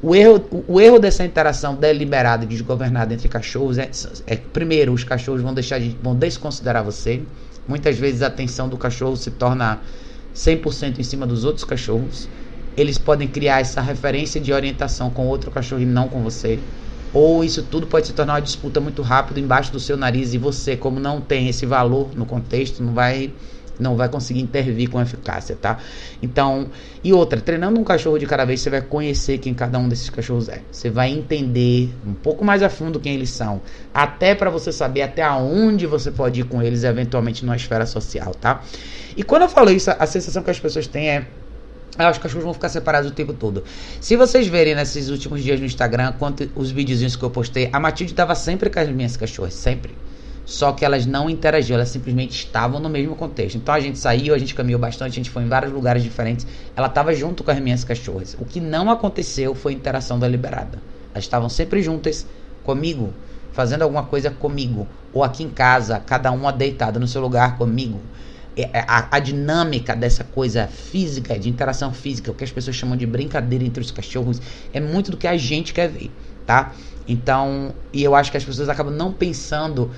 O erro, o erro dessa interação deliberada e desgovernada entre cachorros é, é primeiro, os cachorros vão deixar de, vão desconsiderar você. Muitas vezes a atenção do cachorro se torna 100% em cima dos outros cachorros. Eles podem criar essa referência de orientação com outro cachorro e não com você ou isso tudo pode se tornar uma disputa muito rápido embaixo do seu nariz e você, como não tem esse valor no contexto, não vai não vai conseguir intervir com eficácia, tá? Então, e outra, treinando um cachorro de cada vez, você vai conhecer quem cada um desses cachorros é. Você vai entender um pouco mais a fundo quem eles são, até para você saber até aonde você pode ir com eles eventualmente numa esfera social, tá? E quando eu falo isso, a sensação que as pessoas têm é ah, os cachorros vão ficar separados o tempo todo. Se vocês verem nesses últimos dias no Instagram, quanto os videozinhos que eu postei, a Matilde estava sempre com as minhas cachorras, sempre. Só que elas não interagiam, elas simplesmente estavam no mesmo contexto. Então a gente saiu, a gente caminhou bastante, a gente foi em vários lugares diferentes. Ela estava junto com as minhas cachorras. O que não aconteceu foi interação deliberada. Elas estavam sempre juntas comigo, fazendo alguma coisa comigo. Ou aqui em casa, cada uma deitada no seu lugar comigo. É, é, a, a, dinâmica dessa coisa física, de interação física, o que as pessoas chamam de brincadeira entre os cachorros, é muito do que a gente quer ver, tá? Então, e eu acho que as pessoas acabam não pensando.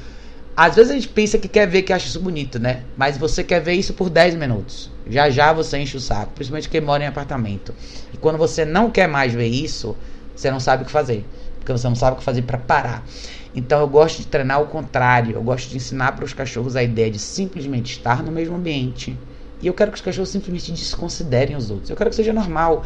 Às vezes a gente pensa que quer ver que acha isso bonito, né? Mas você quer ver isso por 10 minutos. Já já você enche o saco, principalmente quem mora em apartamento. E quando você não quer mais ver isso, você não sabe o que fazer. Porque você não sabe o que fazer para parar. Então eu gosto de treinar o contrário. Eu gosto de ensinar para os cachorros a ideia de simplesmente estar no mesmo ambiente. E eu quero que os cachorros simplesmente desconsiderem os outros. Eu quero que seja normal.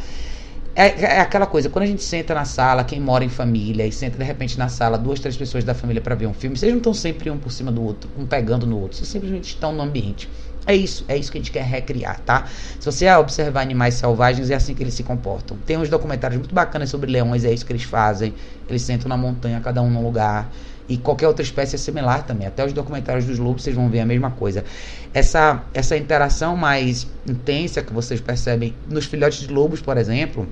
É, é, aquela coisa, quando a gente senta na sala, quem mora em família, e senta de repente na sala duas, três pessoas da família para ver um filme, vocês não estão sempre um por cima do outro, um pegando no outro, vocês simplesmente estão no ambiente. É isso, é isso que a gente quer recriar, tá? Se você observar animais selvagens, é assim que eles se comportam. Tem uns documentários muito bacanas sobre leões, é isso que eles fazem. Eles sentam na montanha, cada um num lugar. E qualquer outra espécie é similar também. Até os documentários dos lobos vocês vão ver a mesma coisa. Essa, essa interação mais intensa que vocês percebem nos filhotes de lobos, por exemplo,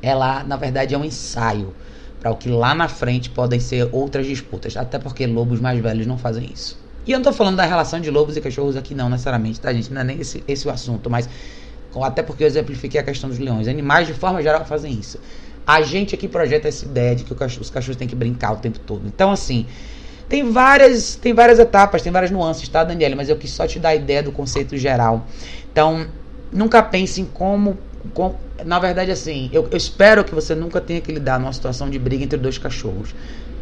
ela na verdade é um ensaio para o que lá na frente podem ser outras disputas. Até porque lobos mais velhos não fazem isso. E eu não tô falando da relação de lobos e cachorros aqui, não, necessariamente, tá, gente? Não é nem esse, esse o assunto, mas até porque eu exemplifiquei a questão dos leões. Animais, de forma geral, fazem isso. A gente aqui projeta essa ideia de que cachorro, os cachorros têm que brincar o tempo todo. Então, assim, tem várias, tem várias etapas, tem várias nuances, tá, Daniela? Mas eu quis só te dar a ideia do conceito geral. Então, nunca pense em como. Com, na verdade, assim, eu, eu espero que você nunca tenha que lidar numa situação de briga entre dois cachorros.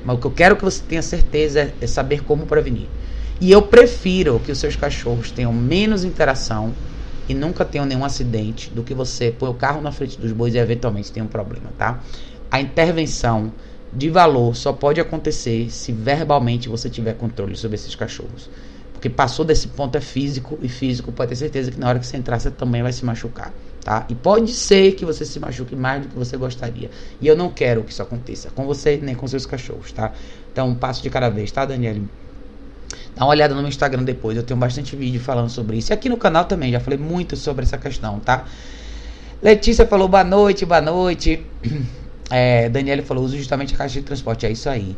Mas o que eu quero que você tenha certeza é saber como prevenir. E eu prefiro que os seus cachorros tenham menos interação e nunca tenham nenhum acidente do que você pôr o carro na frente dos bois e eventualmente tenha um problema, tá? A intervenção de valor só pode acontecer se verbalmente você tiver controle sobre esses cachorros. Porque passou desse ponto é físico e físico pode ter certeza que na hora que você entrar você também vai se machucar. tá? E pode ser que você se machuque mais do que você gostaria. E eu não quero que isso aconteça com você nem com seus cachorros, tá? Então, um passo de cada vez, tá, Daniele? Dá uma olhada no meu Instagram depois, eu tenho bastante vídeo falando sobre isso. E aqui no canal também, já falei muito sobre essa questão, tá? Letícia falou boa noite, boa noite. É, Daniele falou, uso justamente a caixa de transporte, é isso aí.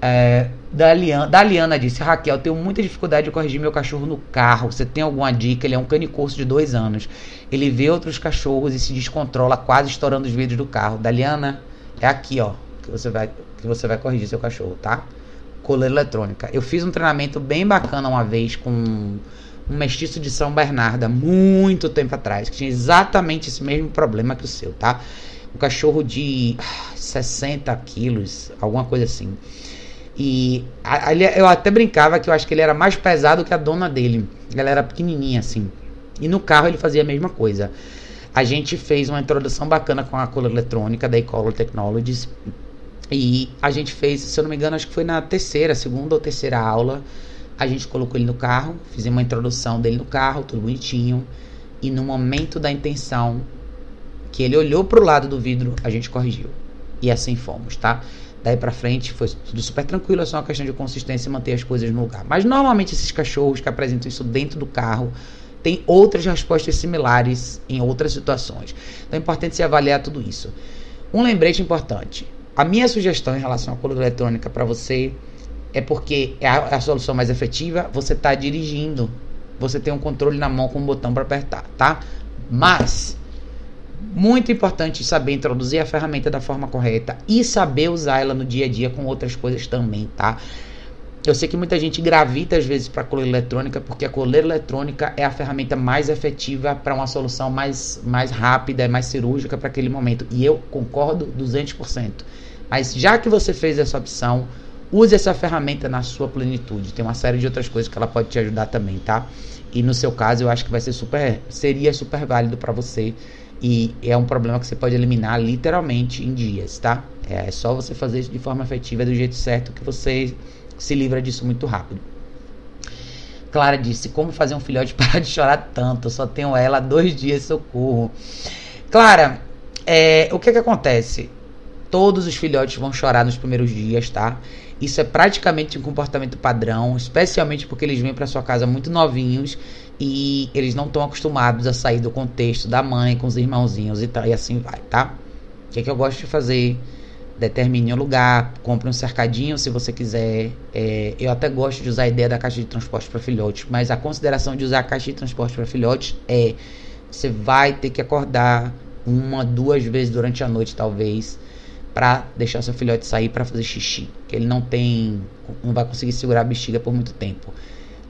É, Daliana, Daliana disse: Raquel, tenho muita dificuldade de corrigir meu cachorro no carro. Você tem alguma dica? Ele é um canicorso de dois anos. Ele vê outros cachorros e se descontrola, quase estourando os vidros do carro. Daliana, é aqui, ó, que você vai, que você vai corrigir seu cachorro, tá? Coleira eletrônica. Eu fiz um treinamento bem bacana uma vez com um mestiço de São Bernardo, muito tempo atrás, que tinha exatamente esse mesmo problema que o seu, tá? Um cachorro de 60 quilos, alguma coisa assim. E ali eu até brincava que eu acho que ele era mais pesado que a dona dele. Ela era pequenininha assim. E no carro ele fazia a mesma coisa. A gente fez uma introdução bacana com a cola eletrônica da Ecolor Technologies. E a gente fez, se eu não me engano, acho que foi na terceira, segunda ou terceira aula. A gente colocou ele no carro, fizemos uma introdução dele no carro, tudo bonitinho. E no momento da intenção, que ele olhou para o lado do vidro, a gente corrigiu. E assim fomos, tá? Daí pra frente foi tudo super tranquilo, é só uma questão de consistência e manter as coisas no lugar. Mas normalmente esses cachorros que apresentam isso dentro do carro têm outras respostas similares em outras situações. Então é importante se avaliar tudo isso. Um lembrete importante. A minha sugestão em relação à coluna eletrônica para você é porque é a, é a, solução mais efetiva. Você está dirigindo, você tem um controle na mão com um botão para apertar, tá? Mas muito importante saber introduzir a ferramenta da forma correta e saber usar ela no dia a dia com outras coisas também, tá? Eu sei que muita gente gravita às vezes para a coleira eletrônica, porque a coleira eletrônica é a ferramenta mais efetiva para uma solução mais, mais rápida, mais cirúrgica para aquele momento. E eu concordo 200%. Mas já que você fez essa opção, use essa ferramenta na sua plenitude. Tem uma série de outras coisas que ela pode te ajudar também, tá? E no seu caso, eu acho que vai ser super, seria super válido para você e é um problema que você pode eliminar literalmente em dias, tá? É só você fazer isso de forma efetiva, do jeito certo, que você se livra disso muito rápido. Clara disse: Como fazer um filhote parar de chorar tanto? Eu só tenho ela há dois dias, socorro. Clara, é, o que que acontece? Todos os filhotes vão chorar nos primeiros dias, tá? Isso é praticamente um comportamento padrão, especialmente porque eles vêm para sua casa muito novinhos e eles não estão acostumados a sair do contexto da mãe com os irmãozinhos e, tal, e assim vai, tá? O que, é que eu gosto de fazer? Determine um lugar, compre um cercadinho se você quiser. É, eu até gosto de usar a ideia da caixa de transporte para filhotes, mas a consideração de usar a caixa de transporte para filhotes é você vai ter que acordar uma, duas vezes durante a noite, talvez, para deixar seu filhote sair para fazer xixi, que ele não tem, não vai conseguir segurar a bexiga por muito tempo.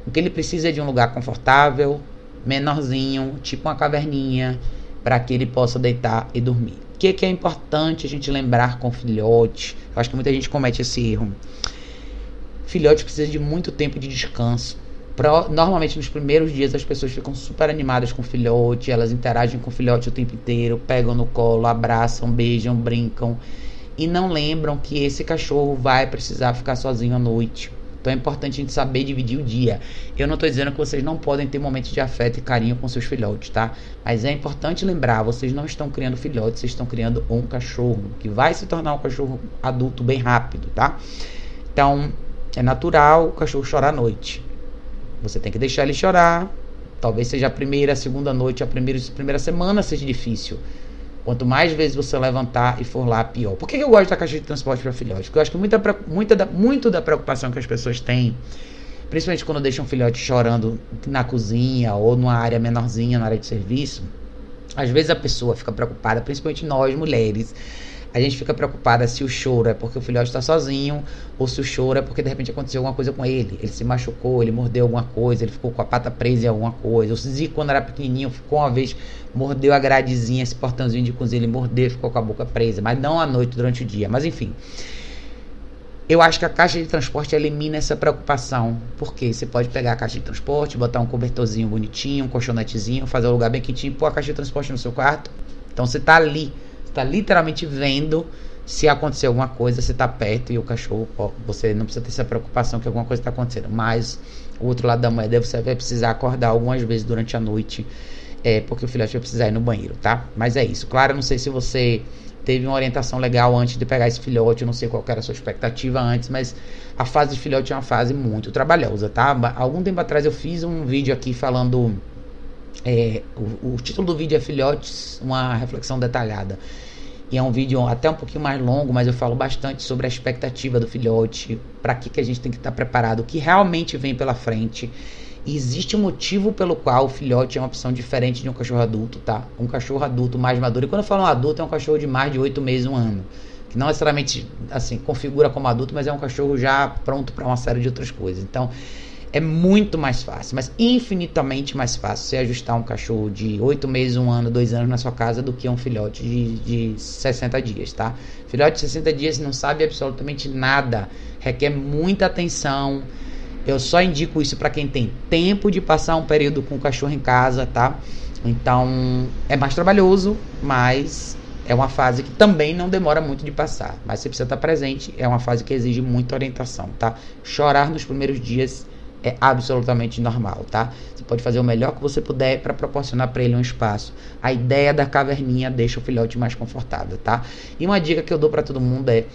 O que ele precisa é de um lugar confortável, menorzinho, tipo uma caverninha, para que ele possa deitar e dormir. O que, que é importante a gente lembrar com filhote? Eu acho que muita gente comete esse erro. Filhote precisa de muito tempo de descanso. Pro, normalmente nos primeiros dias as pessoas ficam super animadas com o filhote, elas interagem com o filhote o tempo inteiro, pegam no colo, abraçam, beijam, brincam e não lembram que esse cachorro vai precisar ficar sozinho à noite. Então é importante a gente saber dividir o dia. Eu não estou dizendo que vocês não podem ter momentos de afeto e carinho com seus filhotes, tá? Mas é importante lembrar, vocês não estão criando filhotes, vocês estão criando um cachorro que vai se tornar um cachorro adulto bem rápido, tá? Então é natural o cachorro chorar à noite. Você tem que deixar ele chorar. Talvez seja a primeira, a segunda noite, a primeira, a primeira semana seja difícil. Quanto mais vezes você levantar e for lá, pior. Por que eu gosto da caixa de transporte para filhote? Porque eu acho que muita, muita da, muito da preocupação que as pessoas têm, principalmente quando deixam um filhote chorando na cozinha ou numa área menorzinha, na área de serviço, às vezes a pessoa fica preocupada, principalmente nós mulheres, a gente fica preocupada se o choro é porque o filhote está sozinho ou se o choro é porque de repente aconteceu alguma coisa com ele. Ele se machucou, ele mordeu alguma coisa, ele ficou com a pata presa em alguma coisa. O Zizi, quando era pequenininho, ficou uma vez, mordeu a gradezinha, esse portãozinho de cozinha, ele mordeu, ficou com a boca presa, mas não à noite, durante o dia. Mas enfim. Eu acho que a caixa de transporte elimina essa preocupação. Porque você pode pegar a caixa de transporte, botar um cobertorzinho bonitinho, um colchonetezinho, fazer um lugar bem quentinho, pôr a caixa de transporte no seu quarto. Então você tá ali está literalmente vendo se acontecer alguma coisa, você está perto e o cachorro, você não precisa ter essa preocupação que alguma coisa está acontecendo. Mas o outro lado da moeda, você vai precisar acordar algumas vezes durante a noite é porque o filhote vai precisar ir no banheiro, tá? Mas é isso. Claro, não sei se você teve uma orientação legal antes de pegar esse filhote, não sei qual era a sua expectativa antes, mas a fase de filhote é uma fase muito trabalhosa, tá? Algum tempo atrás eu fiz um vídeo aqui falando. É, o, o título do vídeo é Filhotes, uma reflexão detalhada. E é um vídeo até um pouquinho mais longo, mas eu falo bastante sobre a expectativa do filhote, para que, que a gente tem que estar tá preparado, o que realmente vem pela frente. E existe um motivo pelo qual o filhote é uma opção diferente de um cachorro adulto, tá? Um cachorro adulto mais maduro. E quando eu falo um adulto, é um cachorro de mais de oito meses, um ano. Que não necessariamente, assim, configura como adulto, mas é um cachorro já pronto para uma série de outras coisas. Então, é muito mais fácil, mas infinitamente mais fácil você ajustar um cachorro de 8 meses, um ano, dois anos na sua casa do que um filhote de, de 60 dias, tá? Filhote de 60 dias não sabe absolutamente nada, requer muita atenção. Eu só indico isso para quem tem tempo de passar um período com o cachorro em casa, tá? Então é mais trabalhoso, mas é uma fase que também não demora muito de passar. Mas você precisa estar presente, é uma fase que exige muita orientação, tá? Chorar nos primeiros dias é absolutamente normal, tá? Você pode fazer o melhor que você puder para proporcionar para ele um espaço. A ideia da caverninha deixa o filhote mais confortável, tá? E uma dica que eu dou para todo mundo é: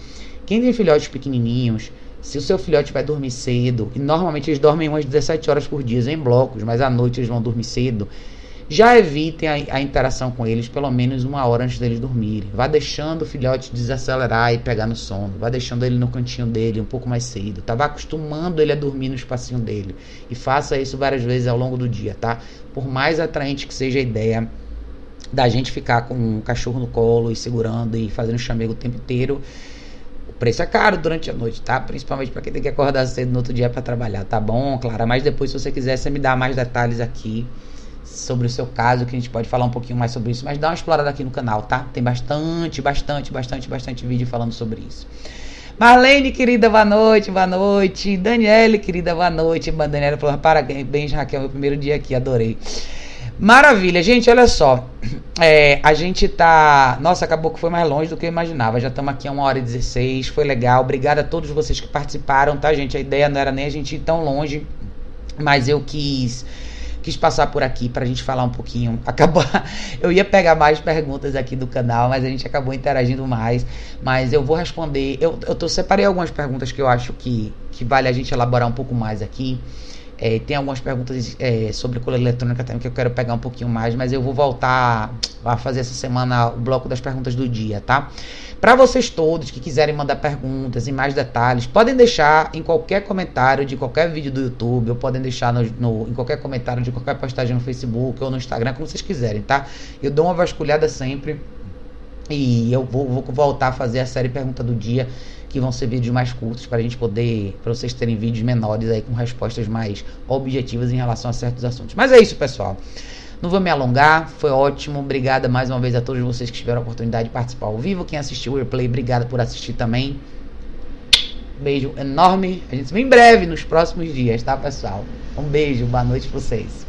quem tem filhotes pequenininhos, se o seu filhote vai dormir cedo, e normalmente eles dormem umas 17 horas por dia em blocos, mas à noite eles vão dormir cedo, já evitem a, a, interação com eles pelo menos uma hora antes deles dormirem. Vá deixando o filhote desacelerar e pegar no sono. Vá deixando ele no cantinho dele um pouco mais cedo. Tá? Vá acostumando ele a dormir no espacinho dele. E faça isso várias vezes ao longo do dia, tá? Por mais atraente que seja a ideia da gente ficar com um cachorro no colo e segurando e fazendo chamego o tempo inteiro. O preço é caro durante a noite, tá? Principalmente para quem tem que acordar cedo no outro dia para trabalhar, tá bom, Clara? Mas depois, se você quiser, você me dá mais detalhes aqui sobre o seu caso, que a gente pode falar um pouquinho mais sobre isso, mas dá uma explorada aqui no canal, tá? Tem bastante, bastante, bastante, bastante vídeo falando sobre isso. Marlene, querida, boa noite, boa noite. Daniele, querida, boa noite. Daniela falou, parabéns, Raquel, meu primeiro dia aqui, adorei. Maravilha, gente, olha só. É, a gente tá. Nossa, acabou que foi mais longe do que eu imaginava. Já estamos aqui a 1 hora e 16. Foi legal. Obrigado a todos vocês que participaram, tá, gente? A ideia não era nem a gente ir tão longe, mas eu quis quis passar por aqui para a gente falar um pouquinho. Acabou, eu ia pegar mais perguntas aqui do canal, mas a gente acabou interagindo mais. Mas eu vou responder. Eu, eu tô, separei algumas perguntas que eu acho que, que vale a gente elaborar um pouco mais aqui. É, tem algumas perguntas é, sobre cola eletrônica também que eu quero pegar um pouquinho mais, mas eu vou voltar a fazer essa semana o bloco das perguntas do dia, tá? Para vocês todos que quiserem mandar perguntas e mais detalhes, podem deixar em qualquer comentário de qualquer vídeo do YouTube, ou podem deixar no, no, em qualquer comentário de qualquer postagem no Facebook ou no Instagram, como vocês quiserem, tá? Eu dou uma vasculhada sempre e eu vou, vou voltar a fazer a série Pergunta do Dia que vão ser vídeos mais curtos para a gente poder, para vocês terem vídeos menores aí com respostas mais objetivas em relação a certos assuntos. Mas é isso, pessoal. Não vou me alongar, foi ótimo. Obrigada mais uma vez a todos vocês que tiveram a oportunidade de participar ao vivo. Quem assistiu o replay, obrigado por assistir também. Beijo enorme. A gente se vê em breve nos próximos dias, tá, pessoal? Um beijo, boa noite pra vocês.